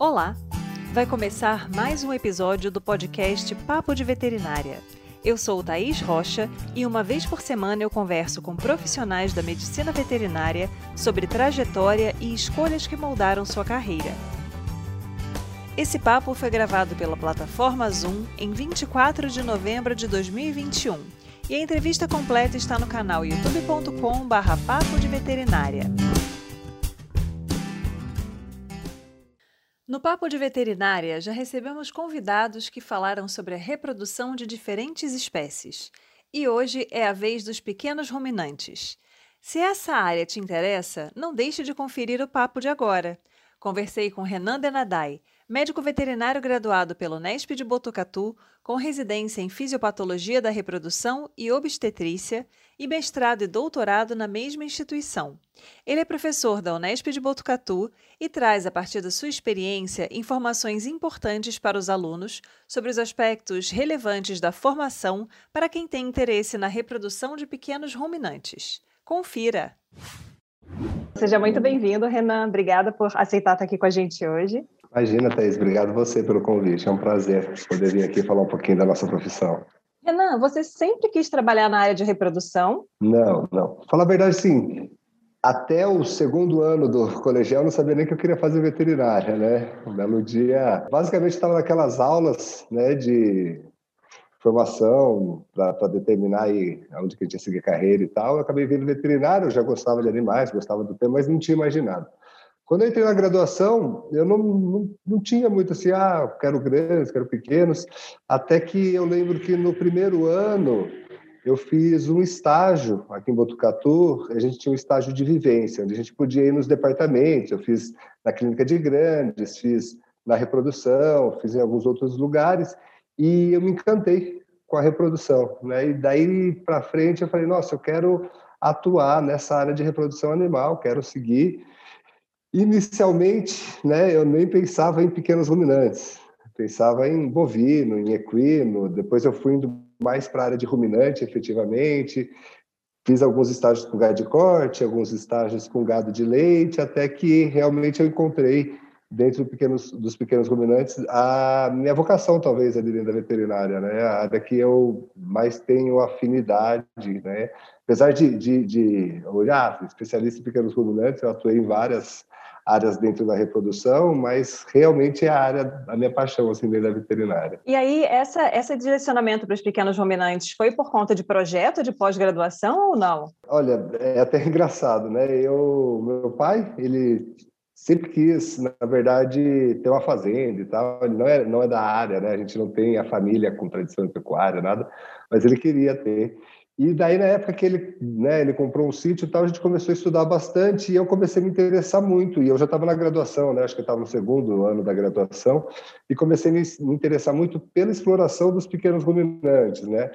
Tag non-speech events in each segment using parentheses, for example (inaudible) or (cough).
Olá! Vai começar mais um episódio do podcast Papo de Veterinária. Eu sou Thaís Rocha e uma vez por semana eu converso com profissionais da medicina veterinária sobre trajetória e escolhas que moldaram sua carreira. Esse papo foi gravado pela plataforma Zoom em 24 de novembro de 2021 e a entrevista completa está no canal youtube.com/papo de veterinária. No Papo de Veterinária, já recebemos convidados que falaram sobre a reprodução de diferentes espécies. E hoje é a vez dos pequenos ruminantes. Se essa área te interessa, não deixe de conferir o papo de agora. Conversei com Renan Denadai, médico veterinário graduado pelo Nesp de Botucatu, com residência em fisiopatologia da reprodução e obstetrícia e mestrado e doutorado na mesma instituição. Ele é professor da Unesp de Botucatu e traz, a partir da sua experiência, informações importantes para os alunos sobre os aspectos relevantes da formação para quem tem interesse na reprodução de pequenos ruminantes. Confira! Seja muito bem-vindo, Renan. Obrigada por aceitar estar aqui com a gente hoje. Imagina, Thaís, obrigado você pelo convite. É um prazer poder vir aqui falar um pouquinho da nossa profissão. Renan, você sempre quis trabalhar na área de reprodução? Não, não. Fala a verdade, sim. Até o segundo ano do colegial, eu não sabia nem que eu queria fazer veterinária, né? Um belo dia. Basicamente, estava naquelas aulas né, de formação para determinar aí onde que a gente ia seguir carreira e tal. Eu acabei vindo veterinário, eu já gostava de animais, gostava do tema, mas não tinha imaginado. Quando eu entrei na graduação, eu não, não, não tinha muito assim, ah, quero grandes, quero pequenos, até que eu lembro que no primeiro ano eu fiz um estágio aqui em Botucatu, a gente tinha um estágio de vivência, onde a gente podia ir nos departamentos, eu fiz na clínica de grandes, fiz na reprodução, fiz em alguns outros lugares, e eu me encantei com a reprodução, né? E daí para frente eu falei, nossa, eu quero atuar nessa área de reprodução animal, quero seguir Inicialmente, né, eu nem pensava em pequenos ruminantes, pensava em bovino, em equino, depois eu fui indo mais para a área de ruminante, efetivamente, fiz alguns estágios com gado de corte, alguns estágios com gado de leite, até que realmente eu encontrei dentro do pequenos, dos pequenos ruminantes a minha vocação talvez ali dentro da veterinária, né, a área que eu mais tenho afinidade, né, apesar de, de, de olhar especialista em pequenos ruminantes, eu atuei em várias áreas dentro da reprodução, mas realmente é a área da minha paixão, assim, dentro da veterinária. E aí, essa, esse direcionamento para os pequenos ruminantes foi por conta de projeto de pós-graduação ou não? Olha, é até (laughs) engraçado, né? Eu, meu pai, ele sempre quis, na verdade, ter uma fazenda e tal. Ele não é, não é da área, né? A gente não tem a família com tradição de pecuária, nada, mas ele queria ter. E daí, na época que ele, né, ele comprou um sítio e tal, a gente começou a estudar bastante e eu comecei a me interessar muito. E eu já estava na graduação, né, acho que eu estava no segundo ano da graduação, e comecei a me interessar muito pela exploração dos pequenos ruminantes, né?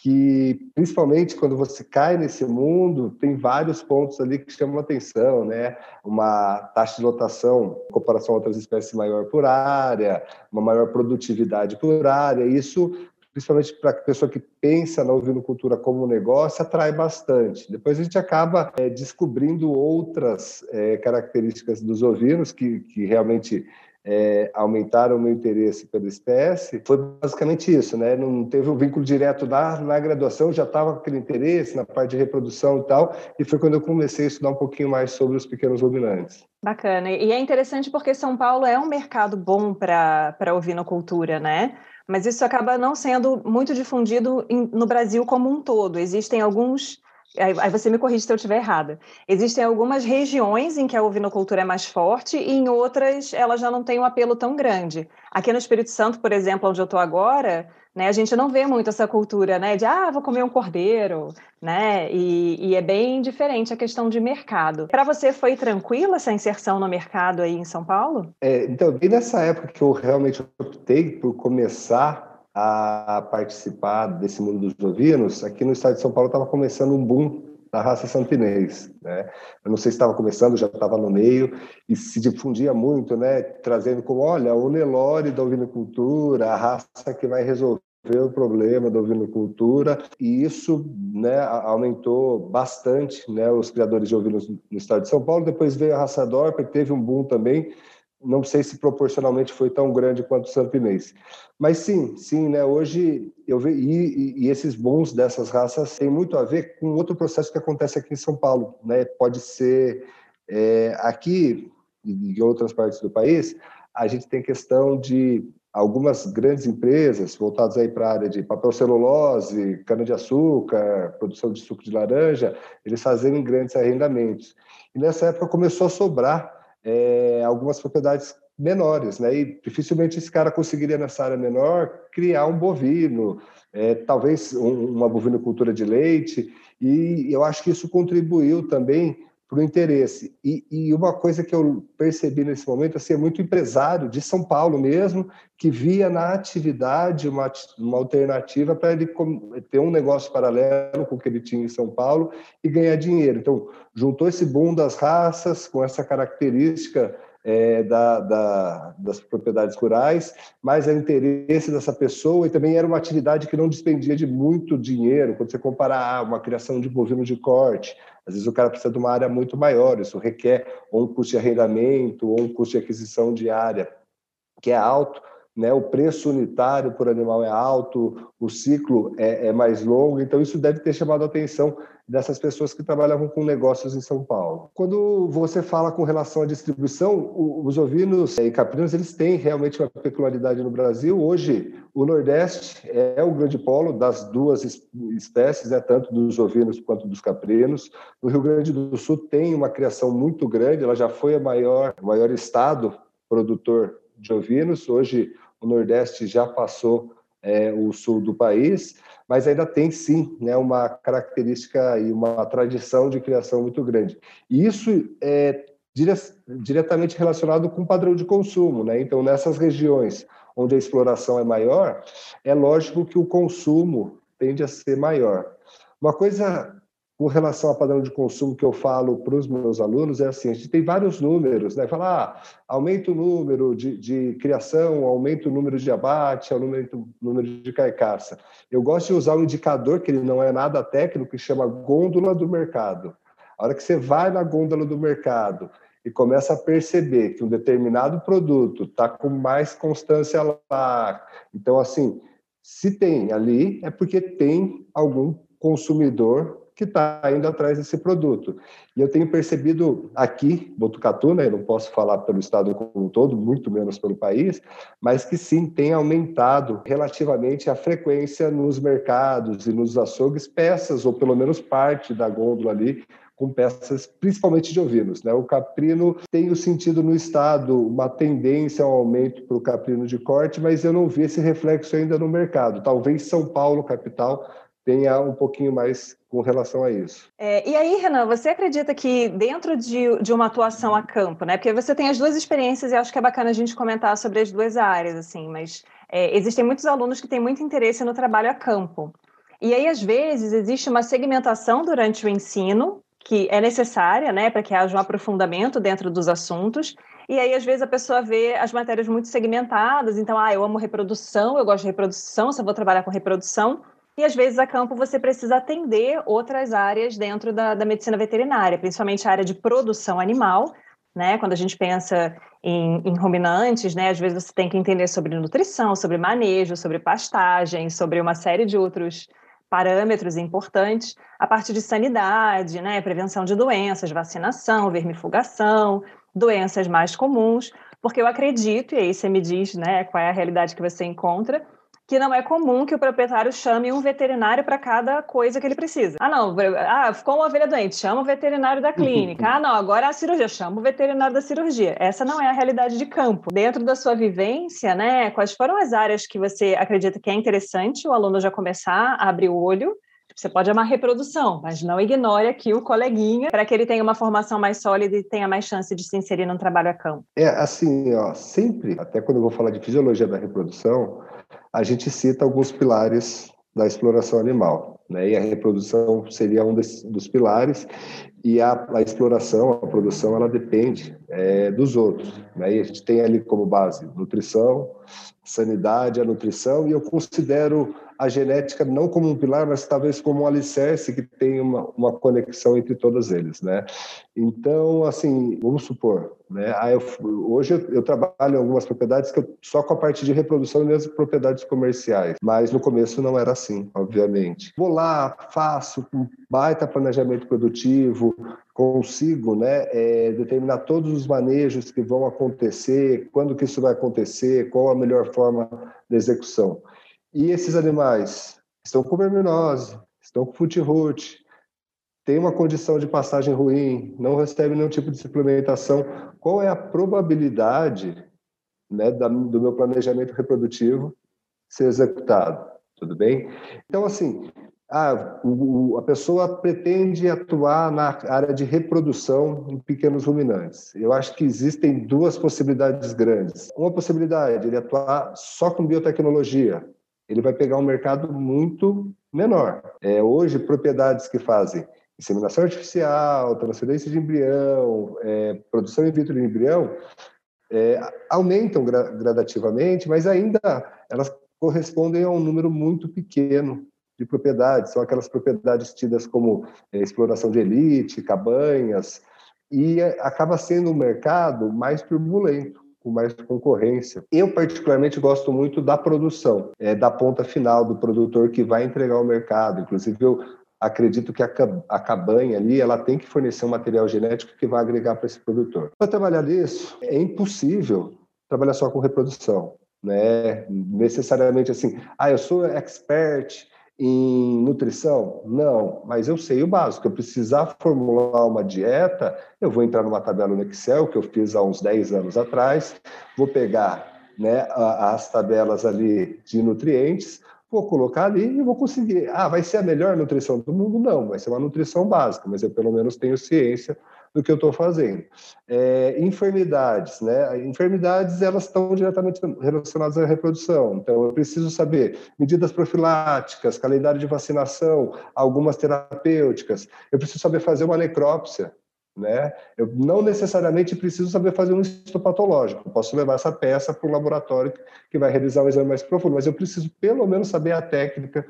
Que, principalmente quando você cai nesse mundo, tem vários pontos ali que chamam atenção, né? Uma taxa de lotação, em comparação a outras espécies, maior por área, uma maior produtividade por área. Isso principalmente para a pessoa que pensa na ovinocultura como negócio, atrai bastante. Depois a gente acaba é, descobrindo outras é, características dos ovinos que, que realmente é, aumentaram o meu interesse pela espécie. Foi basicamente isso, né? Não teve um vínculo direto na, na graduação, já estava com aquele interesse na parte de reprodução e tal, e foi quando eu comecei a estudar um pouquinho mais sobre os pequenos ruminantes. Bacana. E é interessante porque São Paulo é um mercado bom para ovinocultura, né? Mas isso acaba não sendo muito difundido em, no Brasil como um todo. Existem alguns. Aí você me corrige se eu estiver errada. Existem algumas regiões em que a ovinocultura é mais forte e em outras ela já não tem um apelo tão grande. Aqui no Espírito Santo, por exemplo, onde eu estou agora, né? A gente não vê muito essa cultura, né? De ah, vou comer um cordeiro, né? E, e é bem diferente a questão de mercado. Para você foi tranquila essa inserção no mercado aí em São Paulo? É, então, bem nessa época que eu realmente optei por começar a participar desse mundo dos ovinos, aqui no estado de São Paulo estava começando um boom da raça santinês, né? Eu não sei se estava começando, já estava no meio e se difundia muito, né? Trazendo como, olha, o Nelore da ovinocultura, a raça que vai resolver o problema da ovinocultura e isso né, aumentou bastante né, os criadores de ovinos no estado de São Paulo. Depois veio a raça Dorper, teve um boom também, não sei se proporcionalmente foi tão grande quanto o Sampinense. Mas sim, sim, né? Hoje eu vejo e, e, esses bons dessas raças têm muito a ver com outro processo que acontece aqui em São Paulo, né? Pode ser é, aqui e em outras partes do país, a gente tem questão de algumas grandes empresas voltadas aí para a área de papel celulose, cana-de-açúcar, produção de suco de laranja, eles fazerem grandes arrendamentos. E nessa época começou a sobrar é, algumas propriedades menores, né? E dificilmente esse cara conseguiria nessa área menor criar um bovino, é, talvez um, uma bovinocultura de leite. E eu acho que isso contribuiu também para o interesse. E, e, uma coisa que eu percebi nesse momento assim, é muito empresário de São Paulo mesmo, que via na atividade uma, uma alternativa para ele ter um negócio paralelo com o que ele tinha em São Paulo e ganhar dinheiro. Então, juntou esse boom das raças com essa característica é, da, da, das propriedades rurais, mas o interesse dessa pessoa e também era uma atividade que não despendia de muito dinheiro. Quando você comparar ah, uma criação de bovino de corte, às vezes o cara precisa de uma área muito maior, isso requer ou um custo de arrendamento ou um custo de aquisição de área que é alto, né? o preço unitário por animal é alto, o ciclo é, é mais longo, então isso deve ter chamado a atenção dessas pessoas que trabalhavam com negócios em São Paulo. Quando você fala com relação à distribuição, os ovinos e caprinos eles têm realmente uma peculiaridade no Brasil. Hoje, o Nordeste é o grande polo das duas espécies, né, tanto dos ovinos quanto dos caprinos. No Rio Grande do Sul tem uma criação muito grande, ela já foi a maior, o maior estado produtor de ovinos. Hoje, o Nordeste já passou é, o sul do país, mas ainda tem sim né, uma característica e uma tradição de criação muito grande. E isso é dire diretamente relacionado com o padrão de consumo. Né? Então, nessas regiões onde a exploração é maior, é lógico que o consumo tende a ser maior. Uma coisa com relação ao padrão de consumo que eu falo para os meus alunos é assim, a gente tem vários números, né? Falar, ah, aumenta o número de, de, criação, aumenta o número de abate, aumenta o número de carcaça. Eu gosto de usar um indicador que ele não é nada técnico, que chama gôndola do mercado. A hora que você vai na gôndola do mercado e começa a perceber que um determinado produto está com mais constância lá, então assim, se tem ali, é porque tem algum consumidor que está indo atrás desse produto. E eu tenho percebido aqui, Botucatu, né, eu não posso falar pelo estado como um todo, muito menos pelo país, mas que sim, tem aumentado relativamente a frequência nos mercados e nos açougues, peças, ou pelo menos parte da gôndola ali, com peças principalmente de ovinos. Né? O caprino tem o sentido no estado, uma tendência ao aumento para o caprino de corte, mas eu não vi esse reflexo ainda no mercado. Talvez São Paulo, capital, tenha um pouquinho mais com relação a isso. É, e aí, Renan, você acredita que dentro de, de uma atuação a campo, né? Porque você tem as duas experiências e acho que é bacana a gente comentar sobre as duas áreas, assim, mas é, existem muitos alunos que têm muito interesse no trabalho a campo. E aí, às vezes, existe uma segmentação durante o ensino que é necessária, né, para que haja um aprofundamento dentro dos assuntos. E aí, às vezes, a pessoa vê as matérias muito segmentadas. Então, ah, eu amo reprodução, eu gosto de reprodução, eu vou trabalhar com reprodução, e às vezes a campo você precisa atender outras áreas dentro da, da medicina veterinária, principalmente a área de produção animal, né? Quando a gente pensa em, em, ruminantes, né? Às vezes você tem que entender sobre nutrição, sobre manejo, sobre pastagem, sobre uma série de outros parâmetros importantes, a parte de sanidade, né? Prevenção de doenças, vacinação, vermifugação, doenças mais comuns, porque eu acredito, e aí você me diz, né? Qual é a realidade que você encontra, que não é comum que o proprietário chame um veterinário para cada coisa que ele precisa. Ah, não, ah, ficou uma ovelha doente, chama o veterinário da clínica. (laughs) Ah, não, agora é a cirurgia, chama o veterinário da cirurgia. Essa não é a realidade de campo. Dentro da sua vivência, né, quais foram as áreas que você acredita que é interessante o aluno já começar a abrir o olho você pode amar reprodução, mas não ignore aqui o coleguinha para que ele tenha uma formação mais sólida e tenha mais chance de se inserir num trabalho a campo. É assim, ó, sempre, até quando eu vou falar de fisiologia da reprodução, a gente cita alguns pilares da exploração animal, né? E a reprodução seria um dos pilares e a, a, exploração, a produção, ela depende é, dos outros, né? E a gente tem ali como base nutrição, sanidade, a nutrição e eu considero a genética não como um pilar, mas talvez como um alicerce que tem uma, uma conexão entre todos eles, né? Então, assim, vamos supor, né? Ah, eu, hoje eu, eu, trabalho em algumas propriedades que eu, só com a parte de reprodução mesmo propriedades comerciais, mas no começo não era assim, obviamente. Vou lá, faço um baita planejamento produtivo, consigo né, é, determinar todos os manejos que vão acontecer, quando que isso vai acontecer, qual a melhor forma de execução. E esses animais estão com verminose, estão com foot-root, têm uma condição de passagem ruim, não recebem nenhum tipo de suplementação. Qual é a probabilidade né, do meu planejamento reprodutivo ser executado? Tudo bem? Então, assim, a, a pessoa pretende atuar na área de reprodução em pequenos ruminantes. Eu acho que existem duas possibilidades grandes. Uma possibilidade, ele atuar só com biotecnologia, ele vai pegar um mercado muito menor. É, hoje, propriedades que fazem inseminação artificial, transferência de embrião, é, produção in vitro de embrião, é, aumentam gra gradativamente, mas ainda elas correspondem a um número muito pequeno de propriedades. São aquelas propriedades tidas como é, exploração de elite, cabanhas, e é, acaba sendo um mercado mais turbulento com mais concorrência. Eu, particularmente, gosto muito da produção, é, da ponta final do produtor que vai entregar ao mercado. Inclusive, eu acredito que a, a cabanha ali ela tem que fornecer um material genético que vai agregar para esse produtor. Para trabalhar nisso, é impossível trabalhar só com reprodução. Né? Necessariamente assim, ah, eu sou expert em nutrição? Não, mas eu sei o básico. Eu precisar formular uma dieta, eu vou entrar numa tabela no Excel, que eu fiz há uns 10 anos atrás, vou pegar né, as tabelas ali de nutrientes, vou colocar ali e vou conseguir. Ah, vai ser a melhor nutrição do mundo? Não, vai ser uma nutrição básica, mas eu pelo menos tenho ciência do que eu estou fazendo. É, enfermidades, né? Enfermidades elas estão diretamente relacionadas à reprodução. Então eu preciso saber medidas profiláticas, calendário de vacinação, algumas terapêuticas. Eu preciso saber fazer uma necrópsia. Né? Eu não necessariamente preciso saber fazer um histopatológico. posso levar essa peça para o laboratório que vai realizar um exame mais profundo, mas eu preciso pelo menos saber a técnica,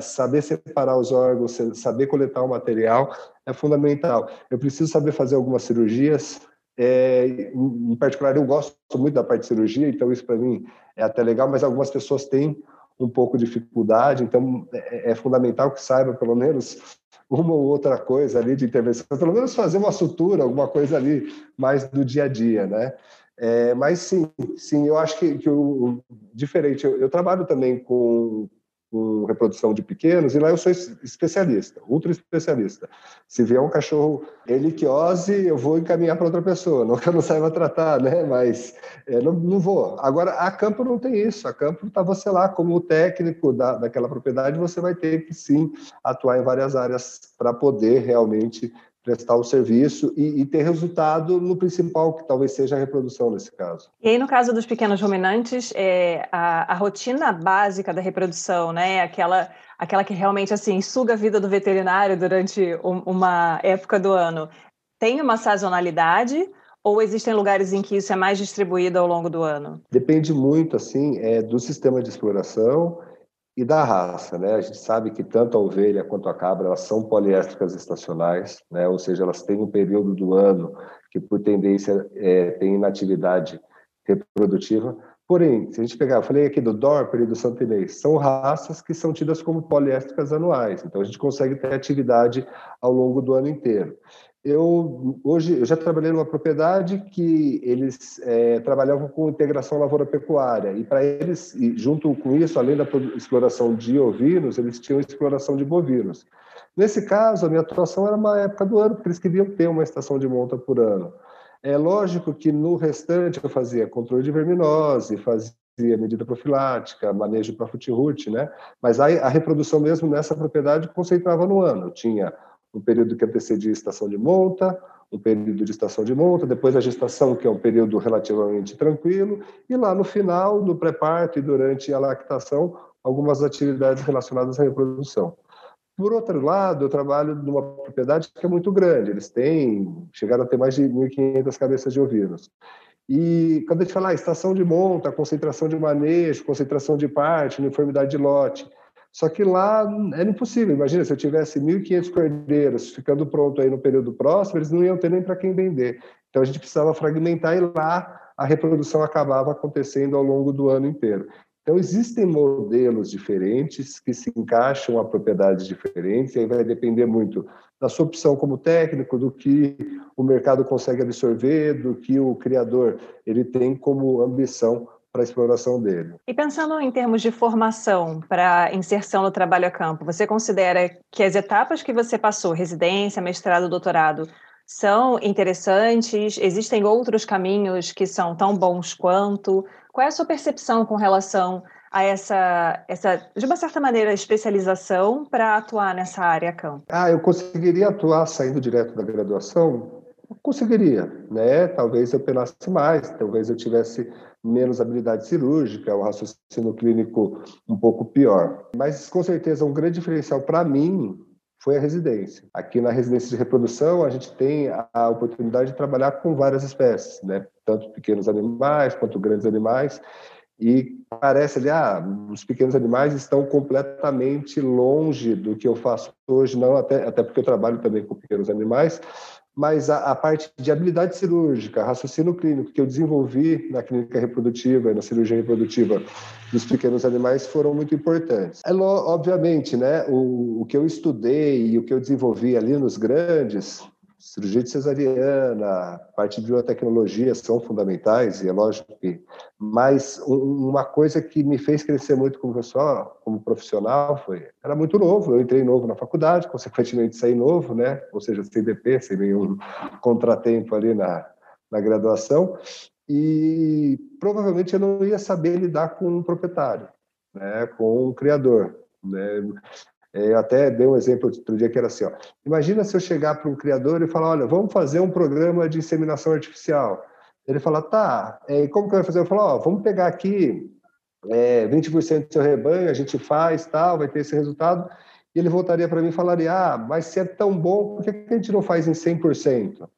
saber separar os órgãos, saber coletar o material é fundamental. Eu preciso saber fazer algumas cirurgias. É, em particular, eu gosto muito da parte de cirurgia, então isso para mim é até legal, mas algumas pessoas têm um pouco de dificuldade, então é, é fundamental que saiba pelo menos uma ou outra coisa ali de intervenção, pelo menos fazer uma sutura, alguma coisa ali mais do dia a dia, né? É, mas sim, sim, eu acho que, que o diferente. Eu, eu trabalho também com, com reprodução de pequenos, e lá eu sou especialista, ultra especialista. Se vier um cachorro heliquiose, eu vou encaminhar para outra pessoa, (laughs) não que eu não saiba tratar, né? Mas é, não, não vou. Agora, a campo não tem isso, a campo está você lá, como técnico da, daquela propriedade, você vai ter que sim atuar em várias áreas para poder realmente prestar o serviço e, e, ter resultado no principal, que talvez seja a reprodução nesse caso. E aí, no caso dos pequenos ruminantes, é, a, a rotina básica da reprodução, né, é aquela, aquela que realmente assim suga a vida do veterinário durante um, uma época do ano, tem uma sazonalidade ou existem lugares em que isso é mais distribuído ao longo do ano? Depende muito, assim, é, do sistema de exploração e da raça, né? A gente sabe que tanto a ovelha quanto a cabra elas são poliéstricas estacionais, né? Ou seja, elas têm um período do ano que por tendência é, tem inatividade reprodutiva. Porém, se a gente pegar, eu falei aqui do Dorper e do Santinês, são raças que são tidas como poliéstricas anuais, então a gente consegue ter atividade ao longo do ano inteiro eu hoje eu já trabalhei numa propriedade que eles é, trabalhavam com integração lavoura-pecuária e para eles e junto com isso além da exploração de ovinos eles tinham exploração de bovinos nesse caso a minha atuação era uma época do ano porque eles queriam ter uma estação de monta por ano é lógico que no restante eu fazia controle de verminose fazia medida profilática, manejo para fute né? Mas a, a reprodução mesmo nessa propriedade concentrava no ano. Eu tinha um período que antecedia a estação de monta, um período de estação de monta, depois a gestação, que é um período relativamente tranquilo, e lá no final, no pré-parto e durante a lactação, algumas atividades relacionadas à reprodução. Por outro lado, eu trabalho numa propriedade que é muito grande, eles têm, chegaram a ter mais de 1.500 cabeças de ovinos. E quando a gente fala ah, estação de monta, concentração de manejo, concentração de parte, uniformidade de lote, só que lá era impossível. Imagina, se eu tivesse 1.500 cordeiros ficando pronto aí no período próximo, eles não iam ter nem para quem vender. Então a gente precisava fragmentar e lá a reprodução acabava acontecendo ao longo do ano inteiro. Então, existem modelos diferentes que se encaixam a propriedades diferentes, e aí vai depender muito da sua opção como técnico, do que o mercado consegue absorver, do que o criador ele tem como ambição para a exploração dele. E pensando em termos de formação para inserção no trabalho a campo, você considera que as etapas que você passou, residência, mestrado, doutorado, são interessantes? Existem outros caminhos que são tão bons quanto? Qual é a sua percepção com relação a essa, essa de uma certa maneira, especialização para atuar nessa área campo? Ah, eu conseguiria atuar saindo direto da graduação? Conseguiria, né? Talvez eu penasse mais, talvez eu tivesse menos habilidade cirúrgica, o raciocínio clínico um pouco pior. Mas, com certeza, um grande diferencial para mim foi a residência. Aqui na residência de reprodução, a gente tem a oportunidade de trabalhar com várias espécies, né? tanto pequenos animais quanto grandes animais, e parece ali, ah, os pequenos animais estão completamente longe do que eu faço hoje, não até, até porque eu trabalho também com pequenos animais, mas a, a, parte de habilidade cirúrgica, raciocínio clínico que eu desenvolvi na clínica reprodutiva e na cirurgia reprodutiva dos pequenos animais foram muito importantes. É obviamente, né, o, o que eu estudei e o que eu desenvolvi ali nos grandes cirurgia de cesariana, parte de biotecnologia são fundamentais, e é lógico que. Mas uma coisa que me fez crescer muito como pessoal, como profissional, foi. Era muito novo, eu entrei novo na faculdade, consequentemente saí novo, né? Ou seja, sem DP, sem nenhum contratempo ali na, na graduação, e provavelmente eu não ia saber lidar com um proprietário, né? com um criador. Né? É, eu até dei um exemplo outro dia que era assim: ó, imagina se eu chegar para um criador e falar, olha, vamos fazer um programa de inseminação artificial. Ele fala, tá, é, como que vai fazer? Eu falo, ó, vamos pegar aqui é, 20% do seu rebanho, a gente faz, tal, vai ter esse resultado. E ele voltaria para mim e falaria, ah, mas se é tão bom, por que a gente não faz em 100%?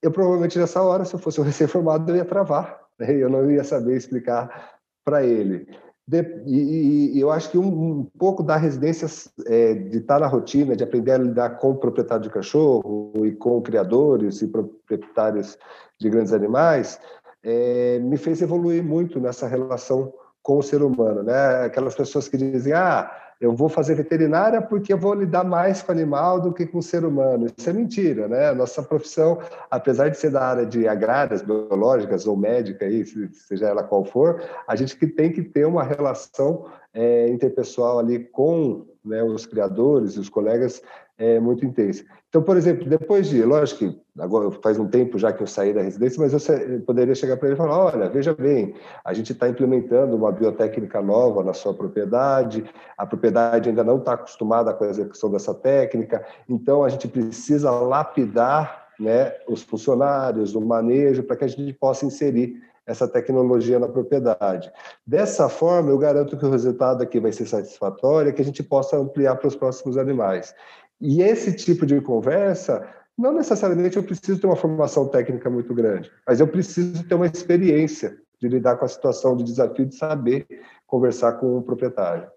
Eu provavelmente nessa hora, se eu fosse um recém-formado, eu ia travar, né? eu não ia saber explicar para ele. De, e, e, eu acho que um, um pouco da residência é, de estar na rotina, de aprender a lidar com o proprietário de cachorro e com criadores e proprietários de grandes animais, é, me fez evoluir muito nessa relação com o ser humano, né? Aquelas pessoas que dizem, ah, eu vou fazer veterinária porque eu vou lidar mais com animal do que com ser humano. Isso é mentira, né? Nossa profissão, apesar de ser da área de agrárias, biológicas ou médica, aí, seja ela qual for, a gente que tem que ter uma relação é, interpessoal ali com né, os criadores e os colegas é muito intensa. Então, por exemplo, depois de, lógico que agora faz um tempo já que eu saí da residência, mas eu poderia chegar para ele e falar: olha, veja bem, a gente está implementando uma biotécnica nova na sua propriedade, a propriedade ainda não está acostumada com a execução dessa técnica, então a gente precisa lapidar né, os funcionários, o manejo, para que a gente possa inserir essa tecnologia na propriedade. Dessa forma, eu garanto que o resultado aqui vai ser satisfatório que a gente possa ampliar para os próximos animais. E esse tipo de conversa, não necessariamente eu preciso ter uma formação técnica muito grande, mas eu preciso ter uma experiência de lidar com a situação de desafio, de saber conversar com o proprietário.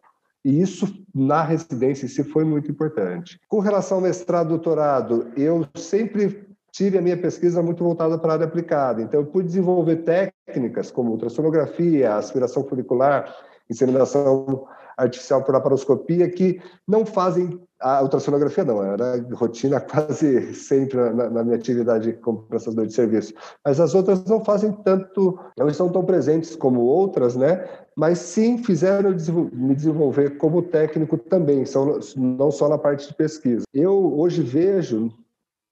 E isso, na residência, se foi muito importante. Com relação ao mestrado, doutorado, eu sempre tive a minha pesquisa muito voltada para a área aplicada. Então, eu pude desenvolver técnicas como ultrassonografia, aspiração folicular, inseminação artificial por laparoscopia, que não fazem a ultrassonografia não, era rotina (laughs) quase sempre na, na minha atividade como prestador de serviço. Mas as outras não fazem tanto, não estão tão presentes como outras, né? Mas sim fizeram me desenvolver como técnico também, são, não só na parte de pesquisa. Eu hoje vejo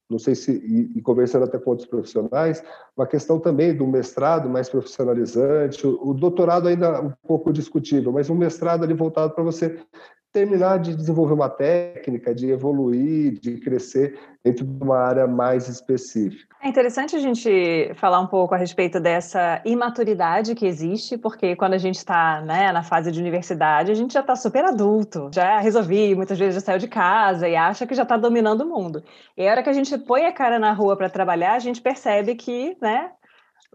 não sei se, e, e, conversando até com outros profissionais, uma questão também do mestrado mais profissionalizante, o, o doutorado ainda um pouco discutível, mas um mestrado ali voltado para você terminar de desenvolver uma técnica, de evoluir, de crescer dentro de uma área mais específica. É interessante a gente falar um pouco a respeito dessa imaturidade que existe, porque quando a gente está né, na fase de universidade, a gente já está super adulto, já resolvi, muitas vezes já saiu de casa e acha que já está dominando o mundo. E a hora que a gente põe a cara na rua para trabalhar, a gente percebe que né,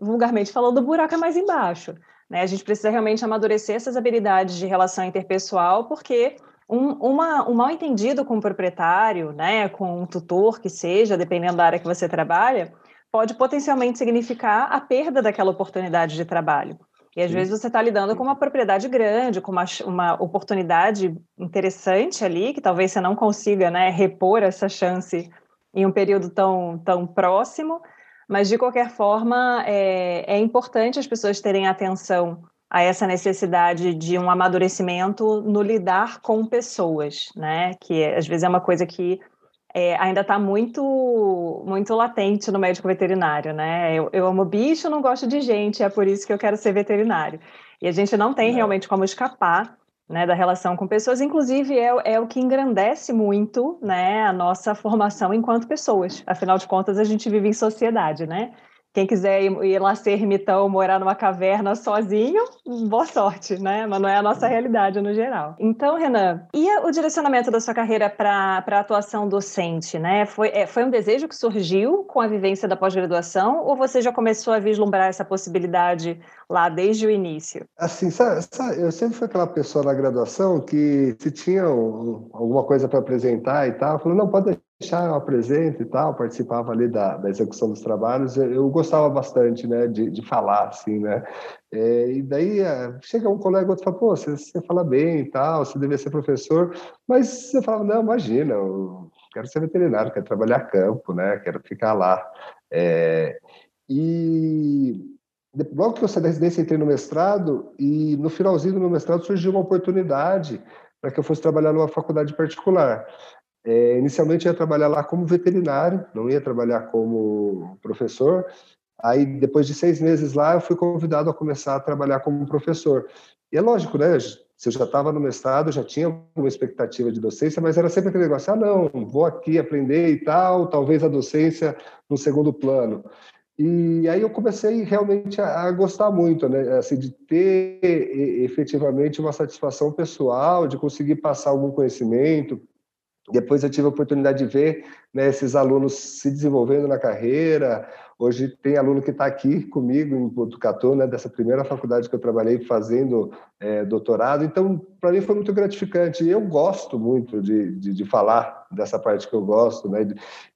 vulgarmente falando, o buraco é mais embaixo. Né? A gente precisa realmente amadurecer essas habilidades de relação interpessoal, porque um, uma, um mal entendido com o proprietário, né, com um tutor que seja, dependendo da área que você trabalha, pode potencialmente significar a perda daquela oportunidade de trabalho. E às Sim. vezes você está lidando com uma propriedade grande, com uma, uma oportunidade interessante ali, que talvez você não consiga né, repor essa chance em um período tão, tão próximo, mas de qualquer forma é, é importante as pessoas terem atenção a essa necessidade de um amadurecimento no lidar com pessoas, né? Que às vezes é uma coisa que é, ainda está muito, muito latente no médico veterinário, né? Eu, eu amo bicho, não gosto de gente, é por isso que eu quero ser veterinário. E a gente não tem realmente como escapar né, da relação com pessoas, inclusive é, é o que engrandece muito né, a nossa formação enquanto pessoas. Afinal de contas, a gente vive em sociedade, né? Quem quiser ir lá ser ermitão, morar numa caverna sozinho, boa sorte, né? Mas não é a nossa realidade no geral. Então, Renan, e o direcionamento da sua carreira para a atuação docente, né? Foi, é, foi um desejo que surgiu com a vivência da pós-graduação ou você já começou a vislumbrar essa possibilidade lá desde o início? Assim, sabe, sabe, eu sempre fui aquela pessoa na graduação que se tinha um, alguma coisa para apresentar e tal, falou, não, pode deixar, eu apresento e tal, participava ali da, da execução dos trabalhos, eu, eu gostava bastante, né, de, de falar, assim, né, é, e daí é, chega um colega outro fala, pô, você, você fala bem e tal, você deveria ser professor, mas você fala, não, imagina, eu quero ser veterinário, quero trabalhar campo, né, quero ficar lá, é, e logo que eu saí da residência entrei no mestrado e no finalzinho do meu mestrado surgiu uma oportunidade para que eu fosse trabalhar numa faculdade particular. É, inicialmente eu ia trabalhar lá como veterinário, não ia trabalhar como professor. Aí, depois de seis meses lá, eu fui convidado a começar a trabalhar como professor. E é lógico, né? Se eu já estava no mestrado, já tinha uma expectativa de docência, mas era sempre aquele negócio: ah, não, vou aqui aprender e tal, talvez a docência no segundo plano. E aí eu comecei realmente a, gostar muito, né? Assim, de ter efetivamente uma satisfação pessoal, de conseguir passar algum conhecimento, depois eu tive a oportunidade de ver né, esses alunos se desenvolvendo na carreira. Hoje tem aluno que está aqui comigo em Botucatu, né, dessa primeira faculdade que eu trabalhei fazendo é, doutorado. Então, para mim foi muito gratificante. Eu gosto muito de, de, de, falar dessa parte que eu gosto. Né?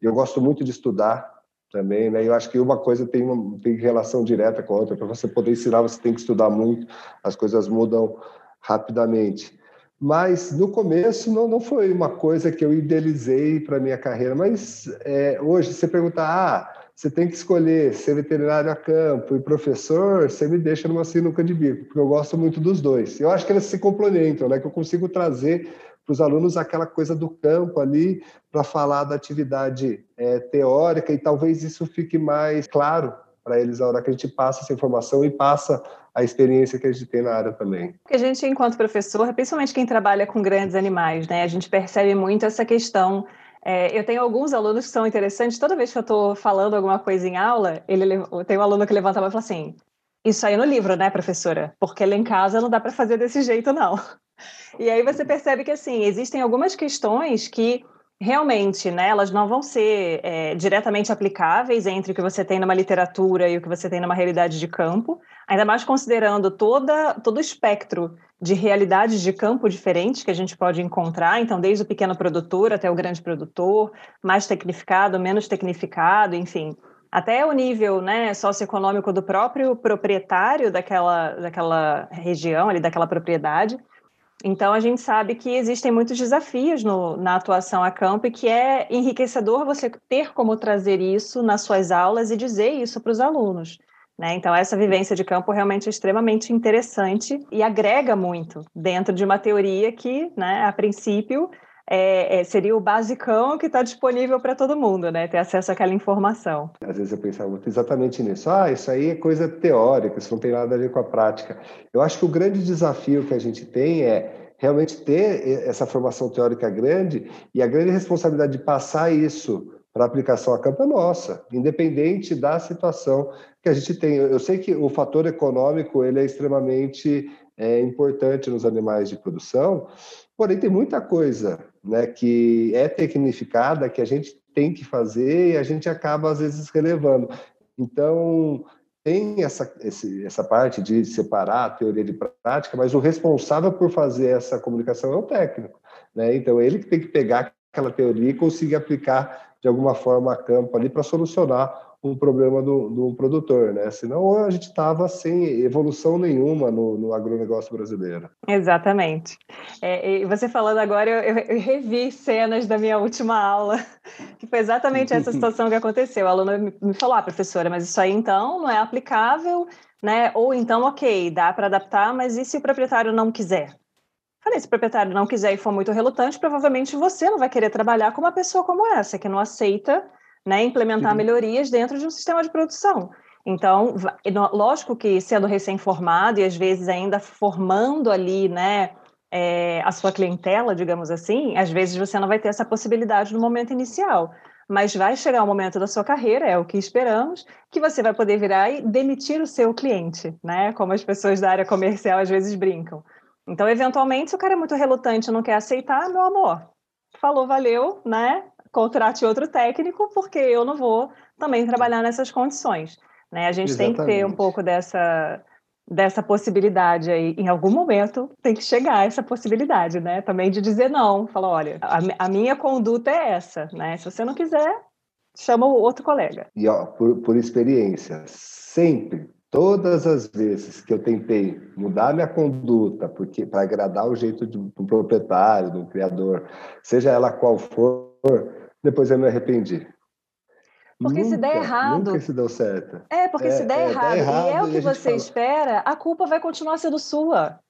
Eu gosto muito de estudar também. Né? Eu acho que uma coisa tem, uma, tem relação direta com a outra. Para você poder ensinar, você tem que estudar muito. As coisas mudam rapidamente. Mas no começo não, não foi uma coisa que eu idealizei para minha carreira. Mas é, hoje, você perguntar, ah, você tem que escolher ser veterinário a campo e professor, você me deixa numa sinuca de bico, porque eu gosto muito dos dois. Eu acho que eles se complementam, né? Que eu consigo trazer para os alunos aquela coisa do campo ali para falar da atividade é, teórica e talvez isso fique mais claro para eles na hora que a gente passa essa informação e passa a experiência que a gente tem na área também. Porque a gente, enquanto professor, principalmente quem trabalha com grandes animais, né, a gente percebe muito essa questão. É, eu tenho alguns alunos que são interessantes. Toda vez que eu estou falando alguma coisa em aula, ele tem um aluno que levanta a mão e fala assim: Isso aí no livro, né, professora? Porque lá em casa não dá para fazer desse jeito, não. (laughs) E aí você percebe que assim existem algumas questões que Realmente, né, elas não vão ser é, diretamente aplicáveis entre o que você tem numa literatura e o que você tem numa realidade de campo, ainda mais considerando toda, todo o espectro de realidades de campo diferentes que a gente pode encontrar, então desde o pequeno produtor até o grande produtor, mais tecnificado, menos tecnificado, enfim, até o nível né, socioeconômico do próprio proprietário daquela, daquela região, ali, daquela propriedade. Então, a gente sabe que existem muitos desafios no, na atuação a campo e que é enriquecedor você ter como trazer isso nas suas aulas e dizer isso para os alunos. Né? Então, essa vivência de campo realmente é extremamente interessante e agrega muito dentro de uma teoria que, né, a princípio, é, é, seria o basicão que está disponível para todo mundo, né? Ter acesso àquela informação. Às vezes eu pensava exatamente nisso. Ah, isso aí é coisa teórica, isso não tem nada a ver com a prática. Eu acho que o grande desafio que a gente tem é realmente ter essa formação teórica grande e a grande responsabilidade de passar isso para aplicação a campo é nossa, independente da situação que a gente tem. Eu sei que o fator econômico ele é extremamente é, importante nos animais de produção, porém tem muita coisa né, que é tecnificada, que a gente tem que fazer e a gente acaba, às vezes, relevando. Então, tem essa, essa parte de separar a teoria de prática, mas o responsável por fazer essa comunicação é o técnico. Né? Então, é ele que tem que pegar aquela teoria e conseguir aplicar de alguma forma a campo ali para solucionar um problema do, do produtor, né? Senão a gente estava sem evolução nenhuma no, no agronegócio brasileiro. Exatamente. É, e você falando agora, eu, eu, revi cenas da minha última aula, (laughs) que foi exatamente essa situação que aconteceu. O aluno me falou, ah, professora, mas isso aí então não é aplicável, né? Ou então, ok, dá para adaptar, mas e se o proprietário não quiser? Falei, se o proprietário não quiser e for muito relutante, provavelmente você não vai querer trabalhar com uma pessoa como essa, que não aceita né, implementar uhum. melhorias dentro de um sistema de produção. Então, lógico que sendo recém-formado e às vezes ainda formando ali, né, é, a sua clientela, digamos assim, às vezes você não vai ter essa possibilidade no momento inicial. Mas vai chegar um momento da sua carreira, é o que esperamos, que você vai poder virar e demitir o seu cliente, né? Como as pessoas da área comercial às vezes brincam. Então, eventualmente, se o cara é muito relutante e não quer aceitar, meu amor, falou, valeu, né? Contrate outro técnico, porque eu não vou também trabalhar nessas condições. Né? A gente Exatamente. tem que ter um pouco dessa, dessa possibilidade aí. Em algum momento tem que chegar essa possibilidade, né? Também de dizer não. Falar, olha, a, a minha conduta é essa, né? Se você não quiser, chama o outro colega. E ó, por, por experiência, sempre Todas as vezes que eu tentei mudar minha conduta porque para agradar o jeito de um proprietário, de um criador, seja ela qual for, depois eu me arrependi. Porque nunca, se der errado. Nunca se deu certo. É, porque é, se der, é, errado, der errado, e é o que você fala... espera, a culpa vai continuar sendo sua.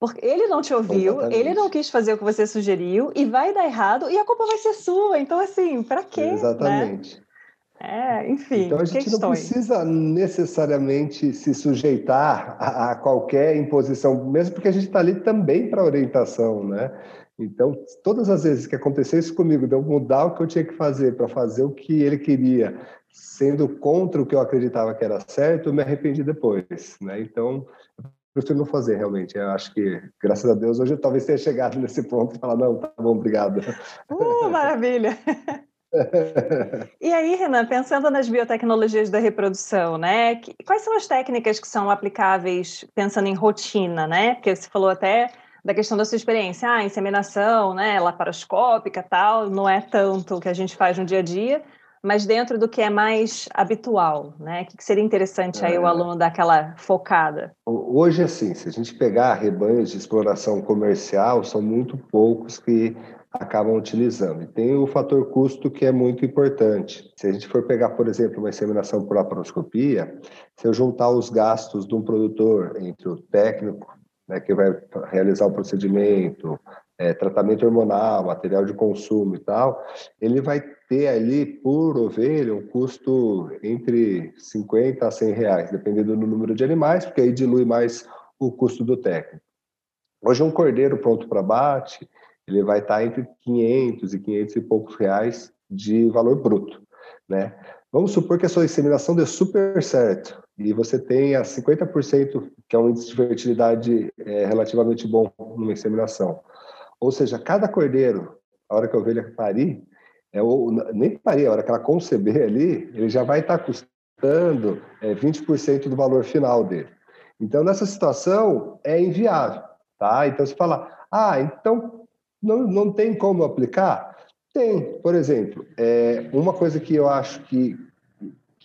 Porque ele não te ouviu, Exatamente. ele não quis fazer o que você sugeriu, e vai dar errado, e a culpa vai ser sua. Então, assim, para quê? Né? Exatamente. Né? É, enfim. Então a gente questões. não precisa necessariamente se sujeitar a, a, qualquer imposição, mesmo porque a gente está ali também para orientação, né? Então, todas as vezes que aconteceu isso comigo, de eu mudar o que eu tinha que fazer para fazer o que ele queria, sendo contra o que eu acreditava que era certo, eu me arrependi depois, né? Então, eu prefiro não fazer realmente. Eu acho que, graças a Deus, hoje eu talvez tenha chegado nesse ponto e falar, não, tá bom, obrigado. Uh, maravilha! (laughs) e aí, Renan, pensando nas biotecnologias da reprodução, né? Quais são as técnicas que são aplicáveis pensando em rotina, né? Porque você falou até da questão da sua experiência, ah, inseminação, né, laparoscópica, tal, não é tanto o que a gente faz no dia a dia, mas dentro do que é mais habitual, né? O que seria interessante aí é. o aluno dar aquela focada? Hoje, assim, se a gente pegar rebanhos de exploração comercial, são muito poucos que acabam utilizando. E tem o fator custo que é muito importante. Se a gente for pegar, por exemplo, uma inseminação por laparoscopia, se eu juntar os gastos de um produtor entre o técnico, né, que vai realizar o procedimento, é, tratamento hormonal, material de consumo e tal, ele vai ter ali por ovelha um custo entre 50 a 100 reais, dependendo do número de animais, porque aí dilui mais o custo do técnico. Hoje um cordeiro pronto para bate, ele vai estar entre 500 e 500 e poucos reais de valor bruto, né? Vamos supor que a sua inseminação dê super certo e você tenha 50%, que é um índice de fertilidade é, relativamente bom numa inseminação. Ou seja, cada cordeiro, a hora que a ovelha parir, é, ou, nem parir, a hora que ela conceber ali, ele já vai estar custando é, 20% do valor final dele. Então, nessa situação, é inviável, tá? Então, você fala, ah, então não, não tem como aplicar? Tem. Por exemplo, é, uma coisa que eu acho que,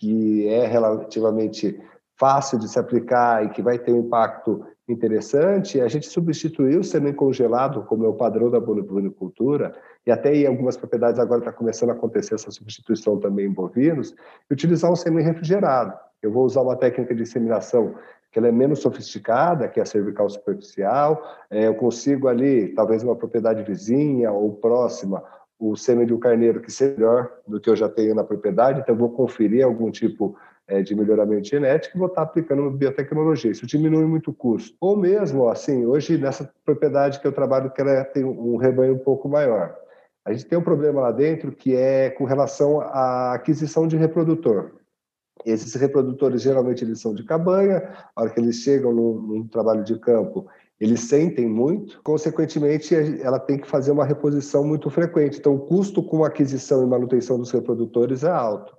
que é relativamente fácil de se aplicar e que vai ter um impacto interessante a gente substituir o sêmen congelado, como é o padrão da bovinocultura, e até em algumas propriedades agora está começando a acontecer essa substituição também em bovinos, e utilizar um sêmen refrigerado. Eu vou usar uma técnica de inseminação que ela é menos sofisticada, que é a cervical superficial. É, eu consigo ali, talvez uma propriedade vizinha ou próxima, o sêmen de um carneiro que seja melhor do que eu já tenho na propriedade, então eu vou conferir algum tipo é, de melhoramento genético e vou estar aplicando biotecnologia. Isso diminui muito o custo. Ou mesmo, assim, hoje nessa propriedade que eu trabalho, que ela tem um rebanho um pouco maior, a gente tem um problema lá dentro que é com relação à aquisição de reprodutor. Esses reprodutores geralmente eles são de cabanha, a hora que eles chegam num, num trabalho de campo, eles sentem muito, consequentemente, ela tem que fazer uma reposição muito frequente. Então, o custo com aquisição e manutenção dos reprodutores é alto.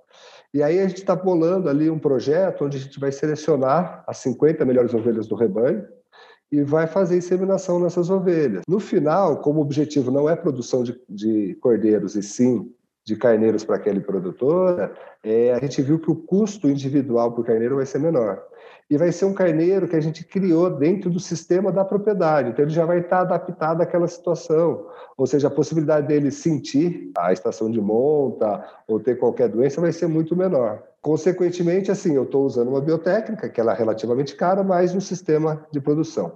E aí a gente está bolando ali um projeto onde a gente vai selecionar as 50 melhores ovelhas do rebanho e vai fazer inseminação nessas ovelhas. No final, como o objetivo não é produção de, de cordeiros e sim de carneiros para aquele produtora, é, a gente viu que o custo individual por carneiro vai ser menor e vai ser um carneiro que a gente criou dentro do sistema da propriedade. Então, ele já vai estar adaptado àquela situação. Ou seja, a possibilidade dele sentir a estação de monta ou ter qualquer doença vai ser muito menor. Consequentemente, assim, eu estou usando uma biotécnica, que ela é relativamente cara, mas no sistema de produção.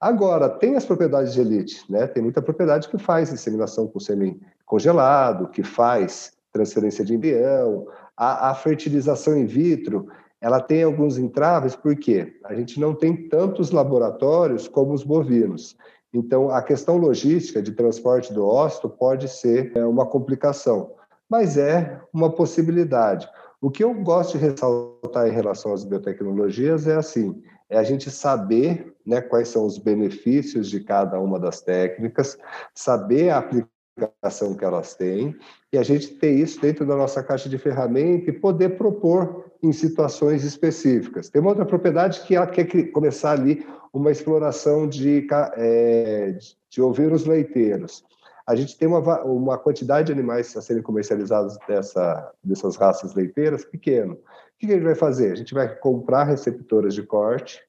Agora, tem as propriedades de elite, né? Tem muita propriedade que faz inseminação com sêmen congelado, que faz transferência de embrião, a, a fertilização in vitro, ela tem alguns entraves, porque a gente não tem tantos laboratórios como os bovinos. Então, a questão logística de transporte do ósseo pode ser é, uma complicação, mas é uma possibilidade. O que eu gosto de ressaltar em relação às biotecnologias é assim: é a gente saber né, quais são os benefícios de cada uma das técnicas, saber a aplicação que elas têm, e a gente ter isso dentro da nossa caixa de ferramenta e poder propor em situações específicas. Tem uma outra propriedade que ela quer começar ali uma exploração de, é, de ovinos leiteiros. A gente tem uma, uma quantidade de animais a serem comercializados dessa, dessas raças leiteiras pequeno. O que a gente vai fazer? A gente vai comprar receptoras de corte,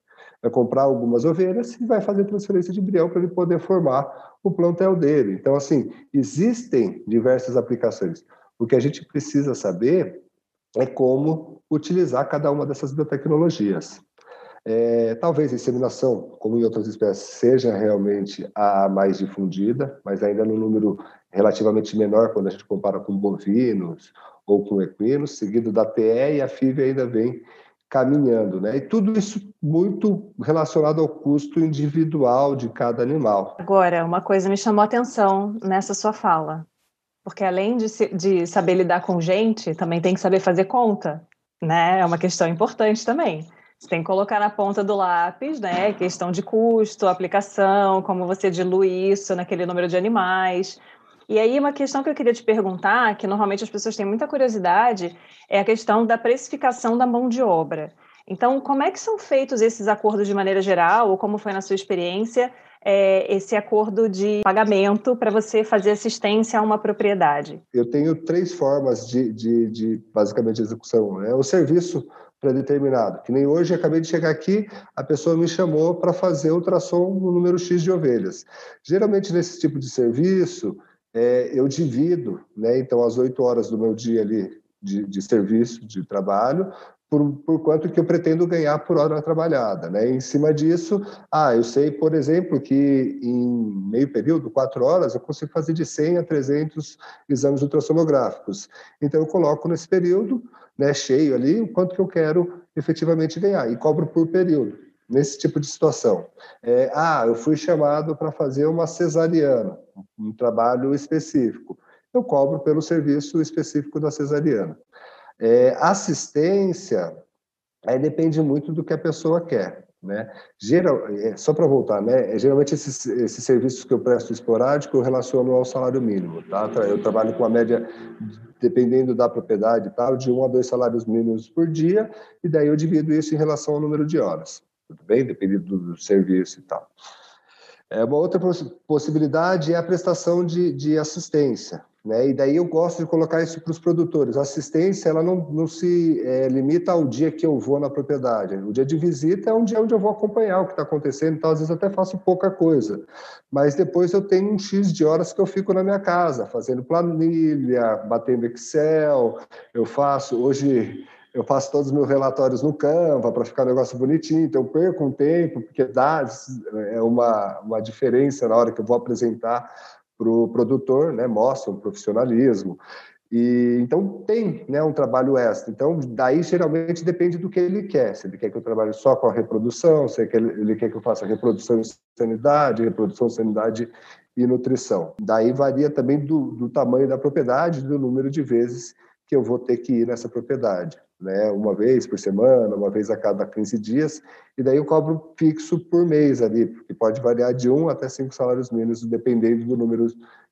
vai comprar algumas ovelhas e vai fazer transferência de embrião para ele poder formar o plantel dele. Então, assim, existem diversas aplicações. O que a gente precisa saber é como utilizar cada uma dessas biotecnologias. É, talvez a inseminação, como em outras espécies, seja realmente a mais difundida, mas ainda no número relativamente menor quando a gente compara com bovinos ou com equinos, seguido da TE e a FIV ainda vem caminhando, né? E tudo isso muito relacionado ao custo individual de cada animal. Agora, uma coisa me chamou a atenção nessa sua fala. Porque além de, se, de saber lidar com gente, também tem que saber fazer conta, né? É uma questão importante também. Você tem que colocar na ponta do lápis, né? Questão de custo, aplicação, como você dilui isso naquele número de animais. E aí, uma questão que eu queria te perguntar, que normalmente as pessoas têm muita curiosidade, é a questão da precificação da mão de obra. Então, como é que são feitos esses acordos de maneira geral, ou como foi na sua experiência, é, esse acordo de pagamento para você fazer assistência a uma propriedade? Eu tenho três formas de, de, de basicamente, execução. Né? O serviço pré-determinado, que nem hoje acabei de chegar aqui, a pessoa me chamou para fazer ultrassom no número X de ovelhas. Geralmente, nesse tipo de serviço, é, eu divido, né? então, as oito horas do meu dia ali de, de serviço, de trabalho, por, por quanto que eu pretendo ganhar por hora trabalhada. Né? Em cima disso, ah, eu sei, por exemplo, que em meio período, quatro horas, eu consigo fazer de 100 a 300 exames ultrassonográficos. Então, eu coloco nesse período, né, cheio ali, o quanto que eu quero efetivamente ganhar, e cobro por período, nesse tipo de situação. É, ah, eu fui chamado para fazer uma cesariana, um trabalho específico. Eu cobro pelo serviço específico da cesariana. É, assistência, aí depende muito do que a pessoa quer. Né? Geral, é, só para voltar, né? É, geralmente esses, esses serviços que eu presto esporádico eu relaciono ao salário mínimo. Tá? Eu trabalho com a média, dependendo da propriedade tal, de um a dois salários mínimos por dia, e daí eu divido isso em relação ao número de horas. Tudo bem? Dependendo do serviço e tal. É, uma outra possibilidade é a prestação de, de assistência. Né? E daí eu gosto de colocar isso para os produtores. A assistência ela não, não se é, limita ao dia que eu vou na propriedade. O dia de visita é um dia onde eu vou acompanhar o que está acontecendo. Então, às vezes, até faço pouca coisa. Mas depois eu tenho um X de horas que eu fico na minha casa, fazendo planilha, batendo Excel. Eu faço. Hoje eu faço todos os meus relatórios no Canva para ficar um negócio bonitinho, então eu perco um tempo, porque dá é uma, uma diferença na hora que eu vou apresentar para o produtor, né, mostra um profissionalismo. E, então tem né, um trabalho extra. Então, daí geralmente depende do que ele quer. Se ele quer que eu trabalhe só com a reprodução, se ele quer que eu faça reprodução e sanidade, reprodução, sanidade e nutrição. Daí varia também do, do tamanho da propriedade, do número de vezes que eu vou ter que ir nessa propriedade né, uma vez por semana, uma vez a cada 15 dias, e daí eu cobro fixo por mês ali, que pode variar de um até cinco salários mínimos, dependendo do número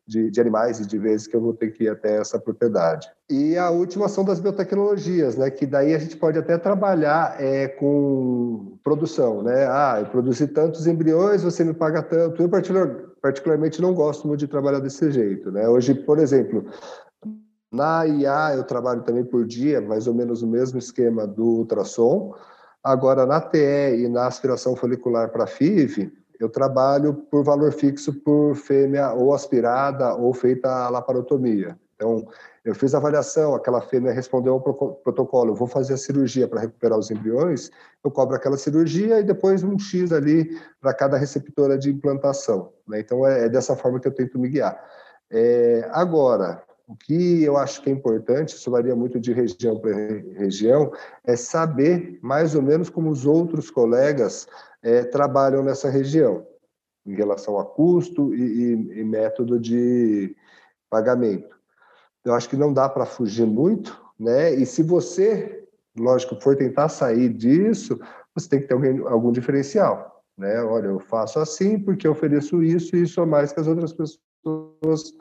de, de, animais e de vezes que eu vou ter que ir até essa propriedade. E a última são das biotecnologias, né? Que daí a gente pode até trabalhar é, com produção, né? Ah, eu produzi tantos embriões, você me paga tanto. Eu particular, particularmente não gosto muito de trabalhar desse jeito, né? Hoje, por exemplo, na IA eu trabalho também por dia, mais ou menos o mesmo esquema do ultrassom. Agora, na TE e na aspiração folicular para FIV, eu trabalho por valor fixo por fêmea ou aspirada ou feita a laparotomia. Então, eu fiz a avaliação, aquela fêmea respondeu ao protocolo, vou fazer a cirurgia para recuperar os embriões, eu cobro aquela cirurgia e depois um X ali para cada receptora de implantação. Né? Então, é, é, dessa forma que eu tento me guiar. É, agora, o que eu acho que é importante, isso varia muito de região para região, é saber mais ou menos como os outros colegas é, trabalham nessa região, em relação a custo e, e, e método de pagamento. Eu acho que não dá para fugir muito, né? E se você, lógico, for tentar sair disso, você tem que ter algum, diferencial, né? Olha, eu faço assim porque eu ofereço isso e isso a mais que as outras pessoas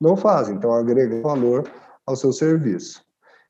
não fazem. Então, agrega valor ao seu serviço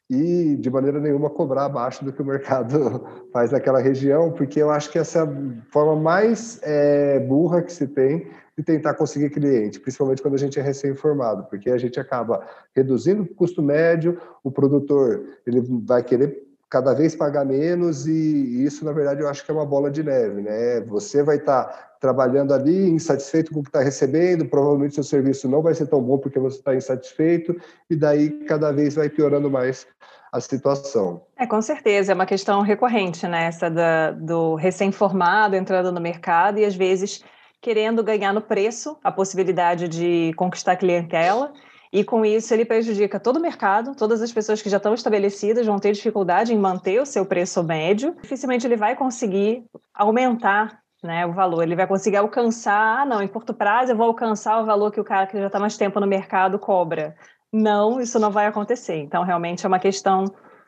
e de maneira nenhuma cobrar abaixo do que o mercado (laughs) faz naquela região, porque eu acho que essa é a forma mais é, burra que se tem de tentar conseguir cliente, principalmente quando a gente é recém-formado, porque a gente acaba reduzindo o custo médio, o produtor ele vai querer cada vez pagar menos e isso, na verdade, eu acho que é uma bola de neve, né? Você vai estar tá trabalhando ali, insatisfeito com o que está recebendo, provavelmente seu serviço não vai ser tão bom porque você está insatisfeito e daí cada vez vai piorando mais a situação. É, com certeza, é uma questão recorrente, né? Essa da, do recém-formado entrando no mercado e às vezes querendo ganhar no preço a possibilidade de conquistar clientela e com isso ele prejudica todo o mercado, todas as pessoas que já estão estabelecidas vão ter dificuldade em manter o seu preço médio. Dificilmente ele vai conseguir aumentar né, o valor. Ele vai conseguir alcançar, ah, não, em curto prazo eu vou alcançar o valor que o cara que já está mais tempo no mercado cobra. Não, isso não vai acontecer. Então, realmente é uma questão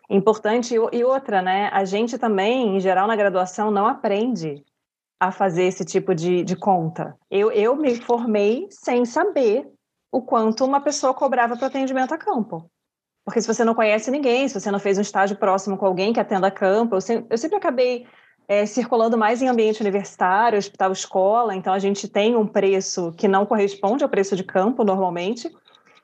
importante. E outra, né? A gente também, em geral, na graduação, não aprende a fazer esse tipo de, de conta. Eu, eu me formei sem saber o quanto uma pessoa cobrava para atendimento a campo. Porque se você não conhece ninguém, se você não fez um estágio próximo com alguém que atenda a campo, eu sempre, eu sempre acabei é, circulando mais em ambiente universitário, hospital, escola, então a gente tem um preço que não corresponde ao preço de campo normalmente,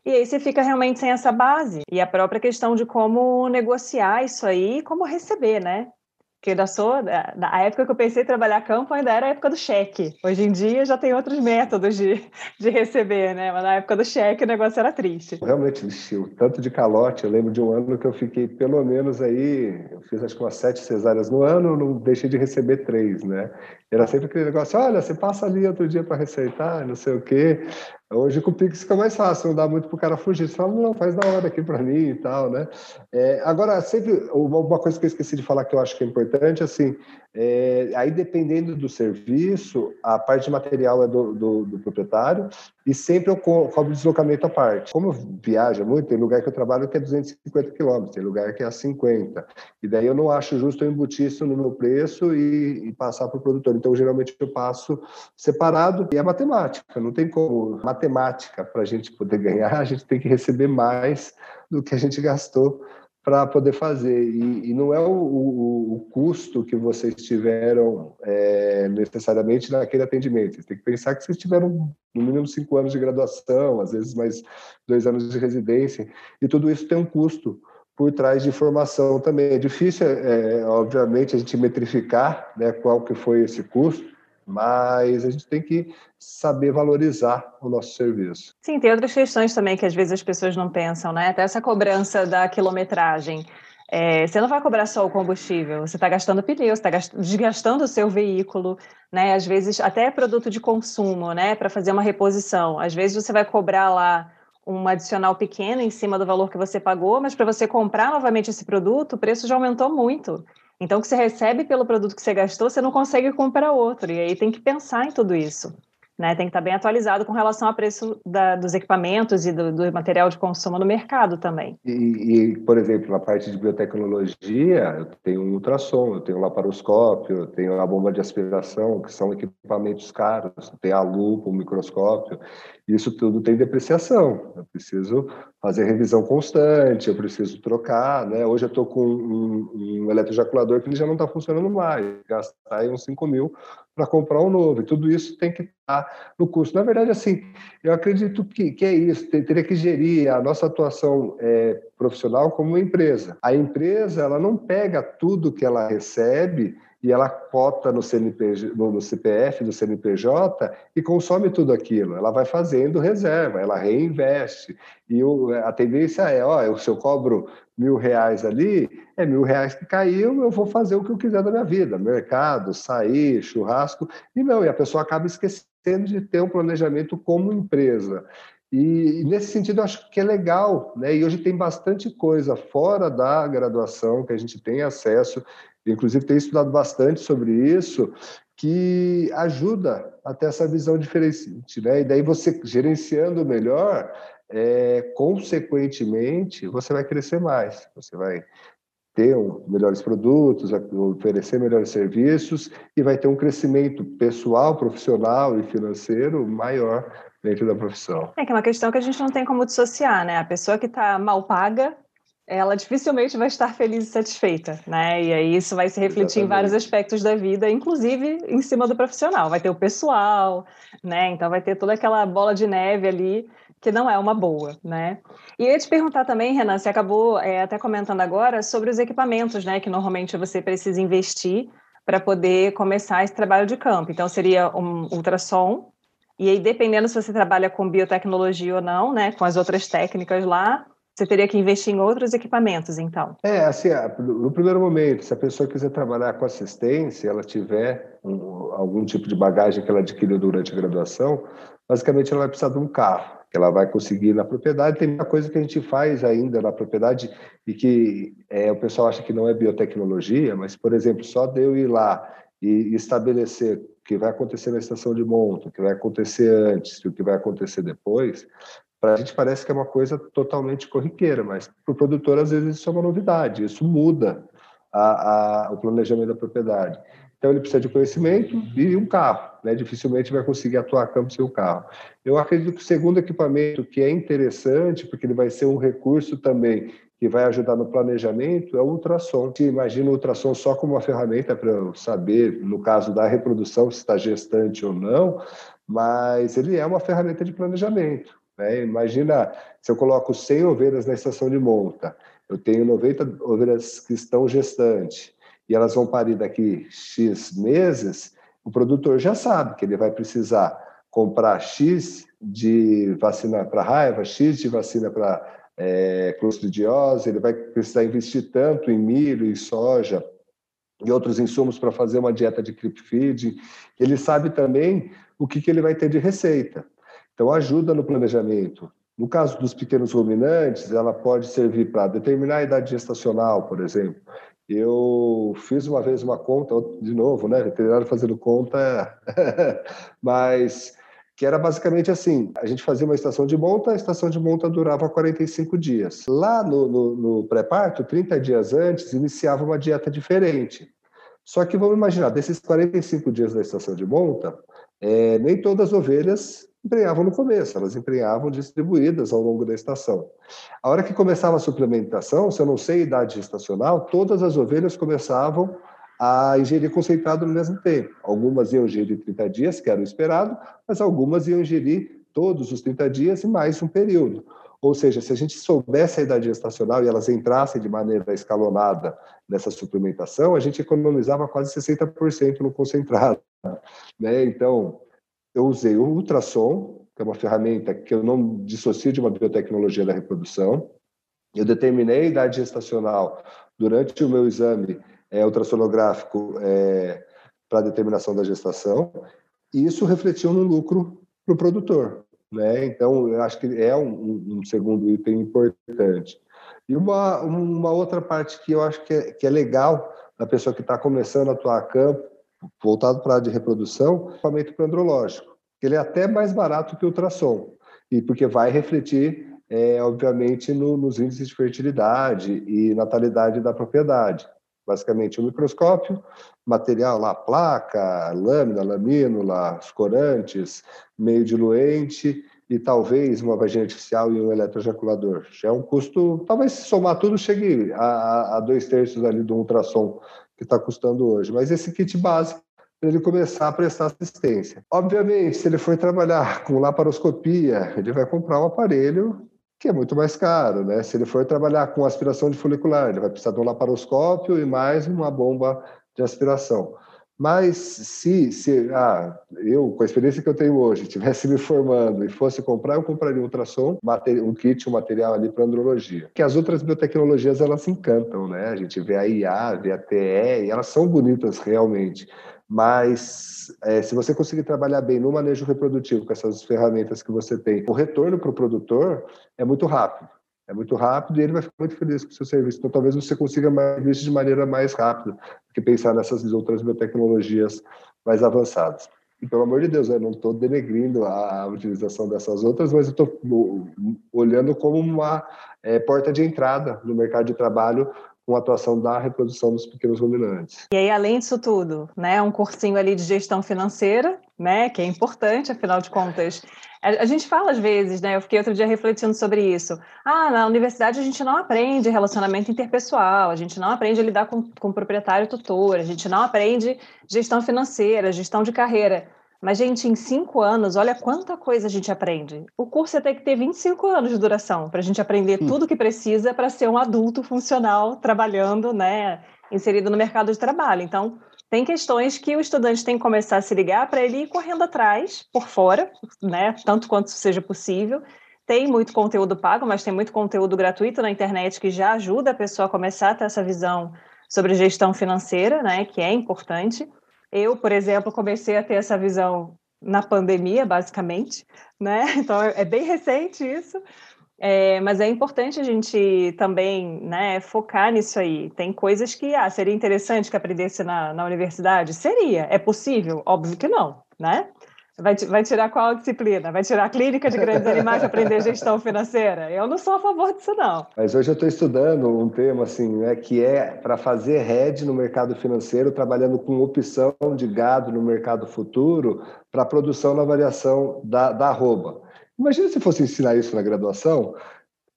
e aí você fica realmente sem essa base. E a própria questão de como negociar isso aí, como receber, né? Porque da sua, da, da época que eu pensei em trabalhar campo ainda era a época do cheque. Hoje em dia já tem outros métodos de, de receber, né? Mas na época do cheque o negócio era triste. Realmente, o tanto de calote. Eu lembro de um ano que eu fiquei pelo menos aí, eu fiz acho que umas sete cesáreas no ano, não deixei de receber três, né? Era sempre aquele negócio, olha, você passa ali outro dia para receitar, não sei o quê. Hoje com o Pix fica mais fácil, não dá muito para o cara fugir. Você fala, não, faz da hora aqui para mim e tal, né? É, agora, sempre, uma coisa que eu esqueci de falar que eu acho que é importante, assim, é, aí dependendo do serviço, a parte de material é do, do, do proprietário e sempre eu co cobro deslocamento à parte. Como viaja muito, tem lugar que eu trabalho que é 250 quilômetros, tem lugar que é a 50. E daí eu não acho justo eu embutir isso no meu preço e, e passar para o produtor. Então, geralmente eu passo separado e é matemática, não tem como. Matemática, para a gente poder ganhar, a gente tem que receber mais do que a gente gastou para poder fazer. E, e, não é o, o, o, custo que vocês tiveram é, necessariamente naquele atendimento. Você tem que pensar que vocês tiveram no mínimo cinco anos de graduação, às vezes mais dois anos de residência, e tudo isso tem um custo por trás de formação também. É difícil, é, obviamente, a gente metrificar né, qual que foi esse custo, mas a gente tem que saber valorizar o nosso serviço. Sim, tem outras questões também que às vezes as pessoas não pensam, né? Até essa cobrança da quilometragem. É, você não vai cobrar só o combustível, você está gastando pneu, você está desgastando o seu veículo, né? Às vezes até produto de consumo, né? Para fazer uma reposição. Às vezes você vai cobrar lá um adicional pequeno em cima do valor que você pagou, mas para você comprar novamente esse produto, o preço já aumentou muito. Então, o que você recebe pelo produto que você gastou, você não consegue comprar outro. E aí tem que pensar em tudo isso. Né? Tem que estar bem atualizado com relação ao preço da, dos equipamentos e do, do, material de consumo no mercado também. E, e, por exemplo, na parte de biotecnologia, eu tenho um ultrassom, eu tenho um laparoscópio, eu tenho a bomba de aspiração, que são equipamentos caros, tem a lupa, o microscópio. Isso tudo tem depreciação. Eu preciso fazer revisão constante, eu preciso trocar, né? Hoje eu estou com um, um eletrojaculador que ele já não está funcionando mais, gastar aí uns 5 mil para comprar um novo. E tudo isso tem que estar no custo. Na verdade, assim, eu acredito que, que é isso, teria que gerir a nossa atuação é, profissional como uma empresa. A empresa, ela não pega tudo que ela recebe e ela cota no, CNPJ, no, CPF do CNPJ e consome tudo aquilo. Ela vai fazendo reserva, ela reinveste. E o, a tendência é, ó, se eu cobro mil reais ali, é mil reais que caiu, eu vou fazer o que eu quiser da minha vida, mercado, sair, churrasco, e não, e a pessoa acaba esquecendo de ter um planejamento como empresa. E, nesse sentido, eu acho que é legal, né? E hoje tem bastante coisa fora da graduação que a gente tem acesso inclusive tenho estudado bastante sobre isso, que ajuda a ter essa visão diferente, né? E daí você gerenciando melhor, é, consequentemente, você vai crescer mais, você vai ter melhores produtos, oferecer melhores serviços e vai ter um crescimento pessoal, profissional e financeiro maior dentro da profissão. É que é uma questão que a gente não tem como dissociar, né? A pessoa que está mal paga, ela dificilmente vai estar feliz e satisfeita, né? E aí isso vai se refletir Exatamente. em vários aspectos da vida, inclusive em cima do profissional. Vai ter o pessoal, né? Então vai ter toda aquela bola de neve ali que não é uma boa, né? E eu ia te perguntar também, Renan, você acabou é, até comentando agora sobre os equipamentos, né? Que normalmente você precisa investir para poder começar esse trabalho de campo. Então seria um ultrassom e aí, dependendo se você trabalha com biotecnologia ou não, né, com as outras técnicas lá, você teria que investir em outros equipamentos, então? É, assim, no primeiro momento, se a pessoa quiser trabalhar com assistência, ela tiver um, algum tipo de bagagem que ela adquiriu durante a graduação, basicamente ela vai precisar de um carro, que ela vai conseguir na propriedade. Tem muita coisa que a gente faz ainda na propriedade e que é, o pessoal acha que não é biotecnologia, mas, por exemplo, só de eu ir lá e estabelecer que vai acontecer na estação de monta, o que vai acontecer antes e o que vai acontecer depois, para a gente parece que é uma coisa totalmente corriqueira, mas para o produtor às vezes isso é uma novidade, isso muda a, a, o planejamento da propriedade. Então ele precisa de conhecimento e um carro, né? Dificilmente vai conseguir atuar a campo sem o carro. Eu acredito que o segundo equipamento que é interessante, porque ele vai ser um recurso também que vai ajudar no planejamento, é o ultrassom. Se imagina o ultrassom só como uma ferramenta para eu saber, no caso da reprodução, se está gestante ou não, mas ele é uma ferramenta de planejamento. Né? Imagina se eu coloco 100 ovelhas na estação de monta, eu tenho 90 ovelhas que estão gestantes e elas vão parir daqui X meses, o produtor já sabe que ele vai precisar comprar X de vacina para raiva, X de vacina para é, clostridiose, ele vai precisar investir tanto em milho e soja e outros insumos para fazer uma dieta de creep feed. Ele sabe também o que, que ele vai ter de receita. Então, ajuda no planejamento. No caso dos pequenos ruminantes, ela pode servir para determinar a idade gestacional, por exemplo. Eu fiz uma vez uma conta, de novo, né? Veterinário fazendo conta, (laughs) mas que era basicamente assim: a gente fazia uma estação de monta, a estação de monta durava 45 dias. Lá no, no, no pré-parto, 30 dias antes, iniciava uma dieta diferente. Só que vamos imaginar, desses 45 dias da estação de monta, é, nem todas as ovelhas emprenhavam no começo, elas emprenhavam distribuídas ao longo da estação. A hora que começava a suplementação, se eu não sei a idade gestacional, todas as ovelhas começavam a ingerir concentrado no mesmo tempo. Algumas iam ingerir 30 dias, que era o esperado, mas algumas iam ingerir todos os 30 dias e mais um período. Ou seja, se a gente soubesse a idade gestacional e elas entrassem de maneira escalonada nessa suplementação, a gente economizava quase 60% no concentrado. Né? Então, eu usei o ultrassom, que é uma ferramenta que eu não dissocio de uma biotecnologia da reprodução. Eu determinei a idade gestacional durante o meu exame é, ultrassonográfico é, para determinação da gestação, e isso refletiu no lucro para o produtor. Né? Então, eu acho que é um, um, segundo item importante. E uma, uma outra parte que eu acho que é, que é legal da pessoa que está começando a atuar a campo, voltado para a área de reprodução, equipamento andrológico, que ele é até mais barato que o ultrassom, e porque vai refletir, é, obviamente, no, nos índices de fertilidade e natalidade da propriedade. Basicamente, um microscópio, material lá, placa, lâmina, lamínula, os corantes, meio diluente, e talvez uma vagina artificial e um eletroejaculador. Já é um custo, talvez se somar tudo, chegue a, a dois terços ali do ultrassom que está custando hoje. Mas esse kit básico para ele começar a prestar assistência. Obviamente, se ele for trabalhar com laparoscopia, ele vai comprar um aparelho que é muito mais caro, né? Se ele for trabalhar com aspiração de folicular, ele vai precisar de um laparoscópio e mais uma bomba de aspiração. Mas se, se ah, eu, com a experiência que eu tenho hoje, tivesse me formando e fosse comprar, eu compraria um ultrassom, um kit, um material ali para andrologia. Que as outras biotecnologias, elas encantam, né? A gente vê a IA, vê a TE, e elas são bonitas realmente. Mas é, se você conseguir trabalhar bem no manejo reprodutivo com essas ferramentas que você tem, o retorno para o produtor é muito rápido. É muito rápido e ele vai ficar muito feliz com o seu serviço. Então, talvez você consiga mais isso de maneira mais rápida do que pensar nessas outras biotecnologias mais avançadas. E, pelo amor de Deus, eu não estou denegrindo a utilização dessas outras, mas eu estou olhando como uma é, porta de entrada no mercado de trabalho com a atuação da reprodução dos pequenos ruminantes. E aí, além disso tudo, né, um cursinho ali de gestão financeira, né, que é importante, afinal de contas. A, gente fala às vezes, né, eu fiquei outro dia refletindo sobre isso. Ah, na universidade a gente não aprende relacionamento interpessoal, a gente não aprende a lidar com, com proprietário tutor, a gente não aprende gestão financeira, gestão de carreira. Mas, gente, em cinco anos, olha quanta coisa a gente aprende. O curso tem que ter 25 anos de duração para a gente aprender hum. tudo que precisa para ser um adulto funcional, trabalhando, né, inserido no mercado de trabalho. Então, tem questões que o estudante tem que começar a se ligar para ele ir correndo atrás, por fora, né, tanto quanto seja possível. Tem muito conteúdo pago, mas tem muito conteúdo gratuito na internet que já ajuda a pessoa a começar a ter essa visão sobre gestão financeira, né, que é importante. Eu, por exemplo, comecei a ter essa visão na pandemia, basicamente, né? (laughs) Então é bem recente isso. É, mas é importante a gente também né, focar nisso aí. Tem coisas que ah, seria interessante que aprendesse na, na universidade? Seria. É possível? Óbvio que não, né? Vai, vai tirar qual disciplina? Vai tirar a clínica de grandes animais para aprender gestão (laughs) financeira? Eu não sou a favor disso, não. Mas hoje eu estou estudando um tema assim, né, que é para fazer head no mercado financeiro, trabalhando com opção de gado no mercado futuro para produção na variação da, da arroba. Imagina se fosse ensinar isso na graduação,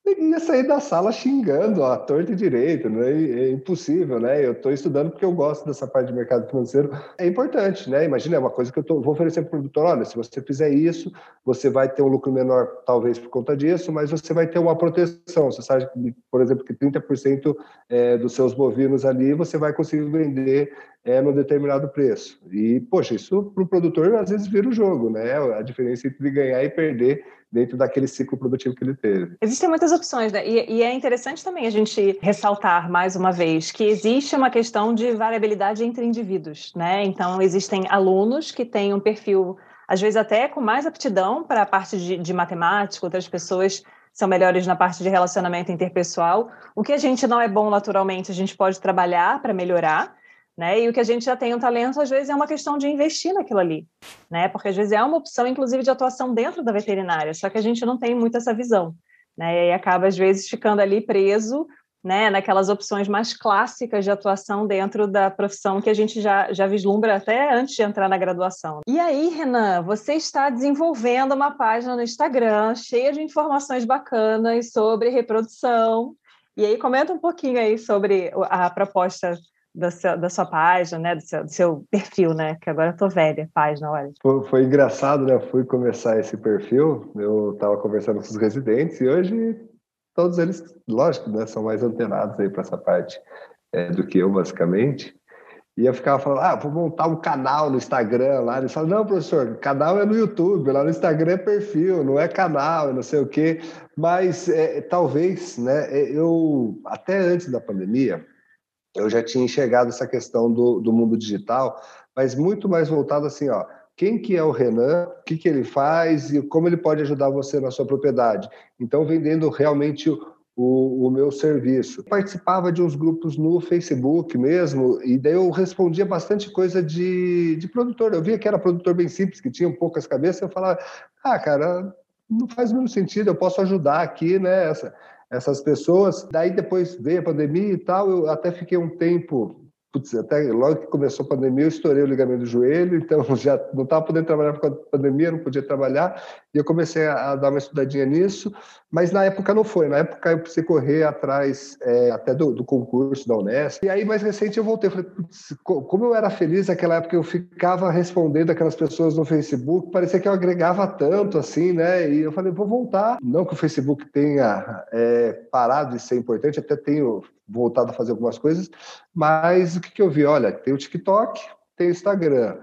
ia sair da sala xingando a torta e direito, né? É impossível, né? Eu estou estudando porque eu gosto dessa parte de mercado financeiro. É importante, né? Imagina, é uma coisa que eu tô, vou oferecer para o produtor, olha, se você fizer isso, você vai ter um lucro menor, talvez por conta disso, mas você vai ter uma proteção. Você sabe, por exemplo, que 30% é, dos seus bovinos ali você vai conseguir vender é, no determinado preço. E, poxa, isso para o produtor às vezes vira o jogo, né? A diferença entre ganhar e perder dentro daquele ciclo produtivo que ele teve. Existem muitas opções, né? E, e, é interessante também a gente ressaltar mais uma vez que existe uma questão de variabilidade entre indivíduos, né? Então, existem alunos que têm um perfil, às vezes até com mais aptidão para a parte de, de matemática, outras pessoas são melhores na parte de relacionamento interpessoal. O que a gente não é bom naturalmente, a gente pode trabalhar para melhorar. Né? E o que a gente já tem um talento, às vezes, é uma questão de investir naquilo ali, né? Porque às vezes é uma opção, inclusive, de atuação dentro da veterinária, só que a gente não tem muito essa visão, né? E acaba, às vezes, ficando ali preso, né? Naquelas opções mais clássicas de atuação dentro da profissão que a gente já, já vislumbra até antes de entrar na graduação. E aí, Renan, você está desenvolvendo uma página no Instagram cheia de informações bacanas sobre reprodução. E aí, comenta um pouquinho aí sobre a proposta da sua, da sua página, né? Do seu, do seu, perfil, né? Que agora eu tô velha, página, olha. Foi, foi engraçado, né? Eu fui começar esse perfil, eu estava conversando com os residentes e hoje todos eles, lógico, né? São mais antenados aí para essa parte é, do que eu, basicamente. E eu ficava falando, ah, vou montar um canal no Instagram lá. Eles falam, não, professor, canal é no YouTube, lá no Instagram é perfil, não é canal, não sei o quê. Mas é, talvez, né, eu, até antes da pandemia, eu já tinha enxergado essa questão do, do mundo digital, mas muito mais voltado assim, ó, quem que é o Renan, o que, que ele faz e como ele pode ajudar você na sua propriedade. Então, vendendo realmente o, o, meu serviço. participava de uns grupos no Facebook mesmo, e daí eu respondia bastante coisa de, de produtor. Eu via que era produtor bem simples, que tinha poucas cabeças, eu falava, ah, cara, não faz muito sentido, eu posso ajudar aqui, né? Essa, essas pessoas. Daí depois veio a pandemia e tal, eu até fiquei um tempo putz, até logo que começou a pandemia, eu estourei o ligamento do joelho, então (laughs) já não estava podendo trabalhar por causa da pandemia, não podia trabalhar, e eu comecei a, dar uma estudadinha nisso, mas na época não foi, na época eu precisei correr atrás é, até do, do, concurso da Unesp, e aí mais recente eu voltei, falei, putz, como eu era feliz naquela época, eu ficava respondendo aquelas pessoas no Facebook, parecia que eu agregava tanto, assim, né, e eu falei, vou voltar, não que o Facebook tenha é, parado de ser importante, até tenho voltado a fazer algumas coisas, mas o que, que eu vi? Olha, tem o TikTok, tem o Instagram.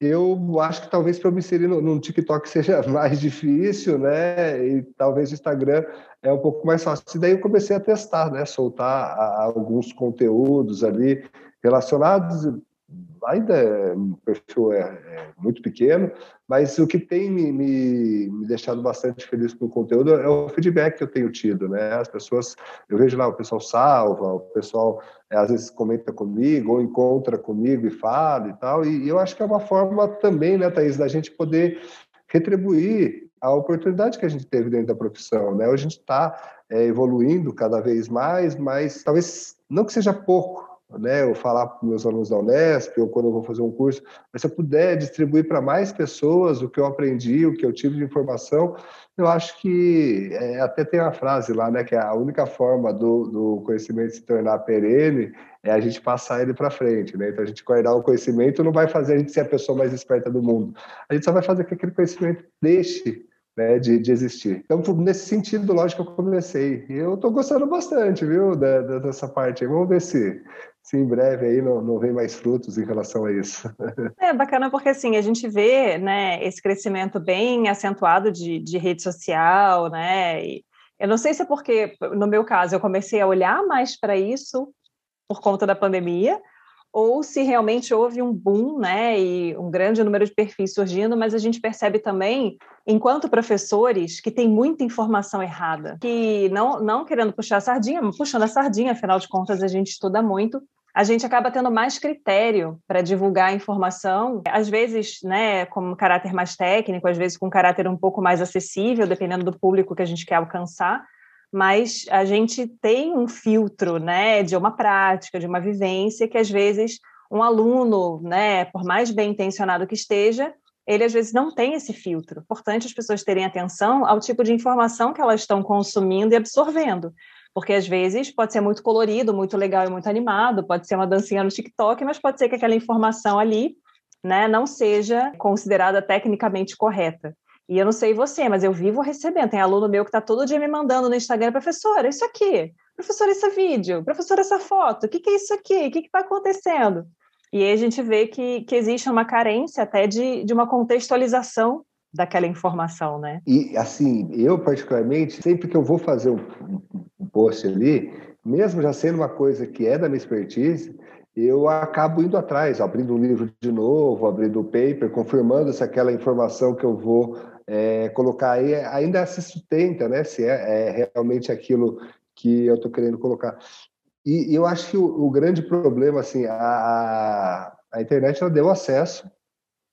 Eu acho que talvez para eu me inserir no, no, TikTok (laughs) seja mais difícil, né? E talvez o Instagram é um pouco mais fácil. E daí eu comecei a testar, né? Soltar a, alguns conteúdos ali relacionados ainda é, perfil é, muito pequeno, mas o que tem me, me, me, deixado bastante feliz com o conteúdo é o feedback que eu tenho tido, né? As pessoas, eu vejo lá, o pessoal salva, o pessoal é, às vezes comenta comigo ou encontra comigo e fala e tal, e, e eu acho que é uma forma também, né, Thaís, da gente poder retribuir a oportunidade que a gente teve dentro da profissão, né? A gente está é, evoluindo cada vez mais, mas talvez não que seja pouco, né, eu falar para meus alunos da Unesp, ou quando eu vou fazer um curso, mas se eu puder distribuir para mais pessoas o que eu aprendi, o que eu tive de informação, eu acho que é, até tem uma frase lá, né, que é a única forma do, do conhecimento se tornar perene é a gente passar ele para frente, né? Então a gente guardar o conhecimento não vai fazer a gente ser a pessoa mais esperta do mundo. A gente só vai fazer que aquele conhecimento deixe né, de, de, existir. Então, nesse sentido, lógico, eu comecei. E eu estou gostando bastante, viu, da, da, dessa parte. Vamos ver se, se em breve aí não, não vem mais frutos em relação a isso. (laughs) É bacana porque assim a gente vê né, esse crescimento bem acentuado de, de rede social, né? E eu não sei se é porque, no meu caso, eu comecei a olhar mais para isso por conta da pandemia, ou se realmente houve um boom, né, e um grande número de perfis surgindo, mas a gente percebe também, enquanto professores, que tem muita informação errada, que não, não querendo puxar a sardinha, puxando a sardinha, afinal de contas a gente estuda muito, a gente acaba tendo mais critério para divulgar a informação, às vezes, né, com um caráter mais técnico, às vezes com um caráter um pouco mais acessível, dependendo do público que a gente quer alcançar, mas a gente tem um filtro, né, de uma prática, de uma vivência que às vezes um aluno, né, por mais bem intencionado que esteja, ele às vezes não tem esse filtro. Importante as pessoas terem atenção ao tipo de informação que elas estão consumindo e absorvendo. Porque às vezes pode ser muito colorido, muito legal e muito animado, pode ser uma dancinha no TikTok, mas pode ser que aquela informação ali né, não seja considerada tecnicamente correta. E eu não sei você, mas eu vivo recebendo. Tem aluno meu que está todo dia me mandando no Instagram, professora, isso aqui, professora, esse vídeo, professora, essa foto, o que, que é isso aqui? O que está acontecendo? E aí a gente vê que, que existe uma carência até de, de uma contextualização daquela informação, né? E assim, eu particularmente, sempre que eu vou fazer um, um post ali, mesmo já sendo uma coisa que é da minha expertise, eu acabo indo atrás, abrindo um livro de novo, abrindo o paper, confirmando se aquela informação que eu vou é, colocar aí ainda se sustenta, né? Se é, é realmente aquilo que eu estou querendo colocar. E, e, eu acho que o, o grande problema, assim, a, a internet ela deu acesso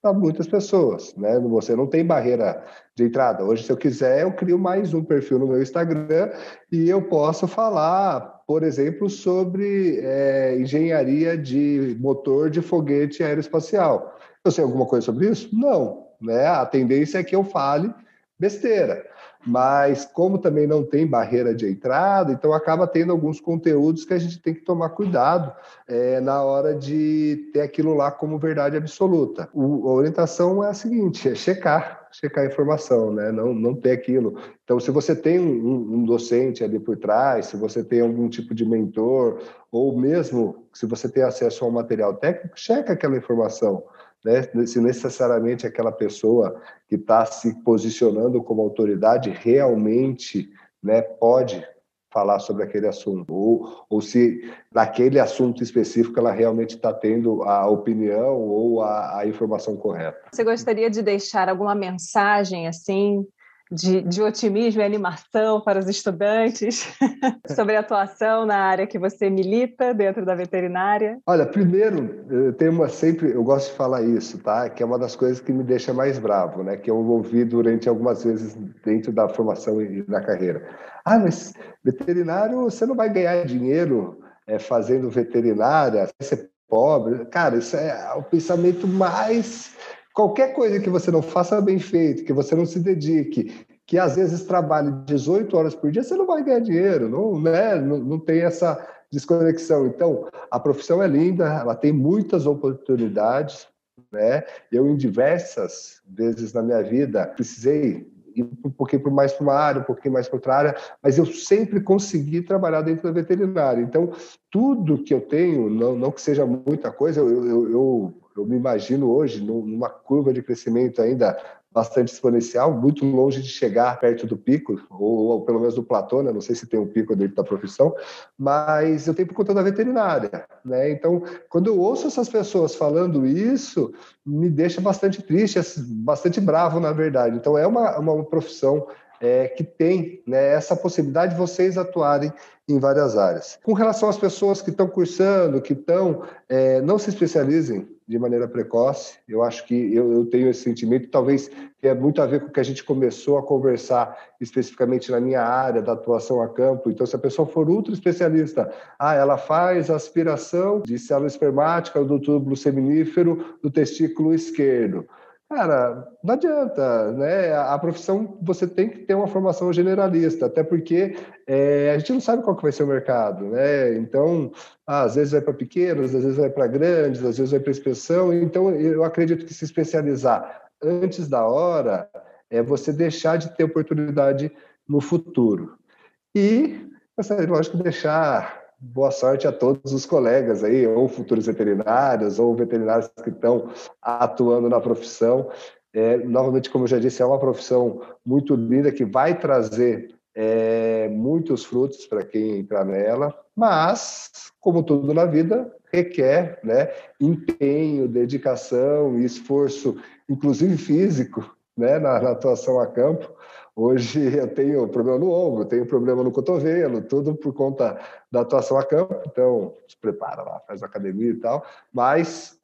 a muitas pessoas, né? Você não tem barreira de entrada. Hoje, se eu quiser, eu crio mais um perfil no meu Instagram e eu posso falar, por exemplo, sobre é, engenharia de motor de foguete aeroespacial. Eu sei alguma coisa sobre isso? Não né? A tendência é que eu fale besteira. Mas como também não tem barreira de entrada, então acaba tendo alguns conteúdos que a gente tem que tomar cuidado é, na hora de ter aquilo lá como verdade absoluta. O, a orientação é a seguinte: é checar, checar a informação, né? Não, não ter aquilo. Então, se você tem um, um docente ali por trás, se você tem algum tipo de mentor, ou mesmo se você tem acesso ao material técnico, checa aquela informação né? se necessariamente aquela pessoa que está se posicionando como autoridade realmente né, pode falar sobre aquele assunto, ou, ou se naquele assunto específico ela realmente está tendo a opinião ou a, a informação correta. Você gostaria de deixar alguma mensagem assim de, de, otimismo e animação para os estudantes (laughs) sobre a atuação na área que você milita dentro da veterinária? Olha, primeiro, eu tenho uma sempre, eu gosto de falar isso, tá? Que é uma das coisas que me deixa mais bravo, né? Que eu ouvi durante algumas vezes dentro da formação e na carreira. Ah, mas veterinário, você não vai ganhar dinheiro é, fazendo veterinária, você pobre. Cara, isso é o pensamento mais. Qualquer coisa que você não faça bem feito, que você não se dedique, que às vezes trabalhe 18 horas por dia, você não vai ganhar dinheiro, não, né? não, não tem essa desconexão. Então, a profissão é linda, ela tem muitas oportunidades, né? Eu, em diversas vezes na minha vida, precisei ir um pouquinho mais para uma área, um pouquinho mais para outra área, mas eu sempre consegui trabalhar dentro da veterinária. Então, tudo que eu tenho, não, não que seja muita coisa, eu, eu, eu, eu me imagino hoje numa curva de crescimento ainda bastante exponencial, muito longe de chegar perto do pico, ou, ou, pelo menos do platô, né? não sei se tem um pico dentro da profissão, mas eu tenho por conta da veterinária. Né? Então, quando eu ouço essas pessoas falando isso, me deixa bastante triste, bastante bravo, na verdade. Então, é uma, uma profissão é, que tem né, essa possibilidade de vocês atuarem em várias áreas. Com relação às pessoas que estão cursando, que estão, é, não se especializem de maneira precoce. Eu acho que eu, eu, tenho esse sentimento, talvez tenha muito a ver com o que a gente começou a conversar especificamente na minha área da atuação a campo. Então, se a pessoa for ultra especialista, ah, ela faz aspiração de célula espermática do túbulo seminífero do testículo esquerdo. Cara, não adianta, né? A profissão você tem que ter uma formação generalista, até porque é, a gente não sabe qual que vai ser o mercado, né? Então, ah, às vezes vai para pequenos, às vezes vai para grandes, às vezes vai para inspeção. Então, eu acredito que se especializar antes da hora é você deixar de ter oportunidade no futuro. E, é lógico, deixar boa sorte a todos os colegas aí, ou futuros veterinários, ou veterinários que estão atuando na profissão. É, novamente, como eu já disse, é uma profissão muito linda que vai trazer é, muitos frutos para quem entrar nela, mas, como tudo na vida, requer né, empenho, dedicação e esforço, inclusive físico, né, na, na atuação a campo. Hoje (laughs) eu tenho problema no ombro, tenho problema no cotovelo, tudo por conta da atuação a campo. Então, se prepara lá, faz academia e tal. Mas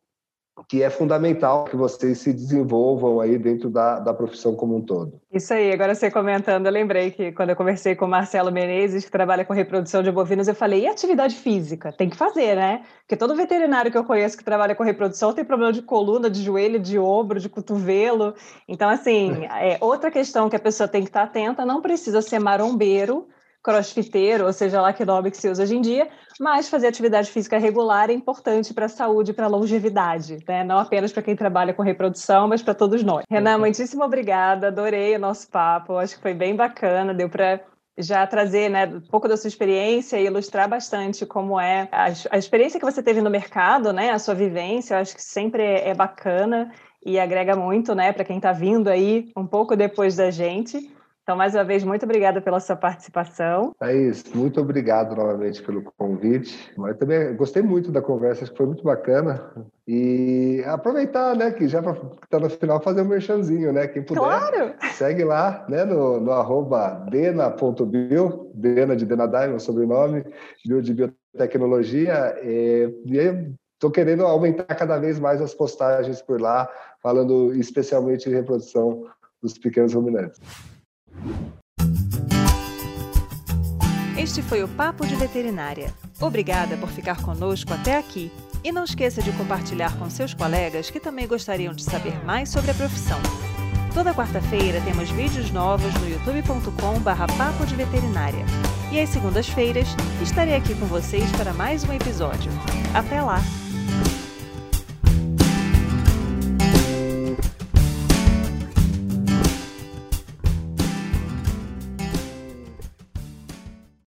que é fundamental que vocês se desenvolvam aí dentro da, da profissão como um todo. Isso aí, agora você comentando, eu lembrei que quando eu conversei com o Marcelo Menezes, que trabalha com reprodução de bovinos, eu falei, e atividade física? Tem que fazer, né? Porque todo veterinário que eu conheço que trabalha com reprodução tem problema de coluna, de joelho, de ombro, de cotovelo. Então, assim, (laughs) é, outra questão que a pessoa tem que estar atenta, não precisa ser marombeiro, crossfiteiro, ou seja lá que nome que se usa hoje em dia, mas fazer atividade física regular é importante para a saúde e para a longevidade, né? não apenas para quem trabalha com reprodução, mas para todos nós. Renan, muitíssimo obrigada, adorei o nosso papo, acho que foi bem bacana, deu para já trazer né, um pouco da sua experiência e ilustrar bastante como é a, a experiência que você teve no mercado, né, a sua vivência, eu acho que sempre é, é bacana e agrega muito né, para quem está vindo aí um pouco depois da gente. Então, mais uma vez, muito obrigada pela sua participação. Thaís, muito obrigado novamente pelo convite. Mas também gostei muito da conversa, acho que foi muito bacana. E aproveitar, né, que já está no final, fazer um merchanzinho, né? Quem puder, claro. segue lá, né, no, no arroba dena.bio, dena de Denadai, meu sobrenome, bio de biotecnologia. E, e aí, estou querendo aumentar cada vez mais as postagens por lá, falando especialmente de reprodução dos pequenos ruminantes. Este foi o Papo de Veterinária. Obrigada por ficar conosco até aqui. E não esqueça de compartilhar com seus colegas que também gostariam de saber mais sobre a profissão. Toda quarta-feira temos vídeos novos no youtube.com/barra Papo de Veterinária. E às segundas-feiras estarei aqui com vocês para mais um episódio. Até lá!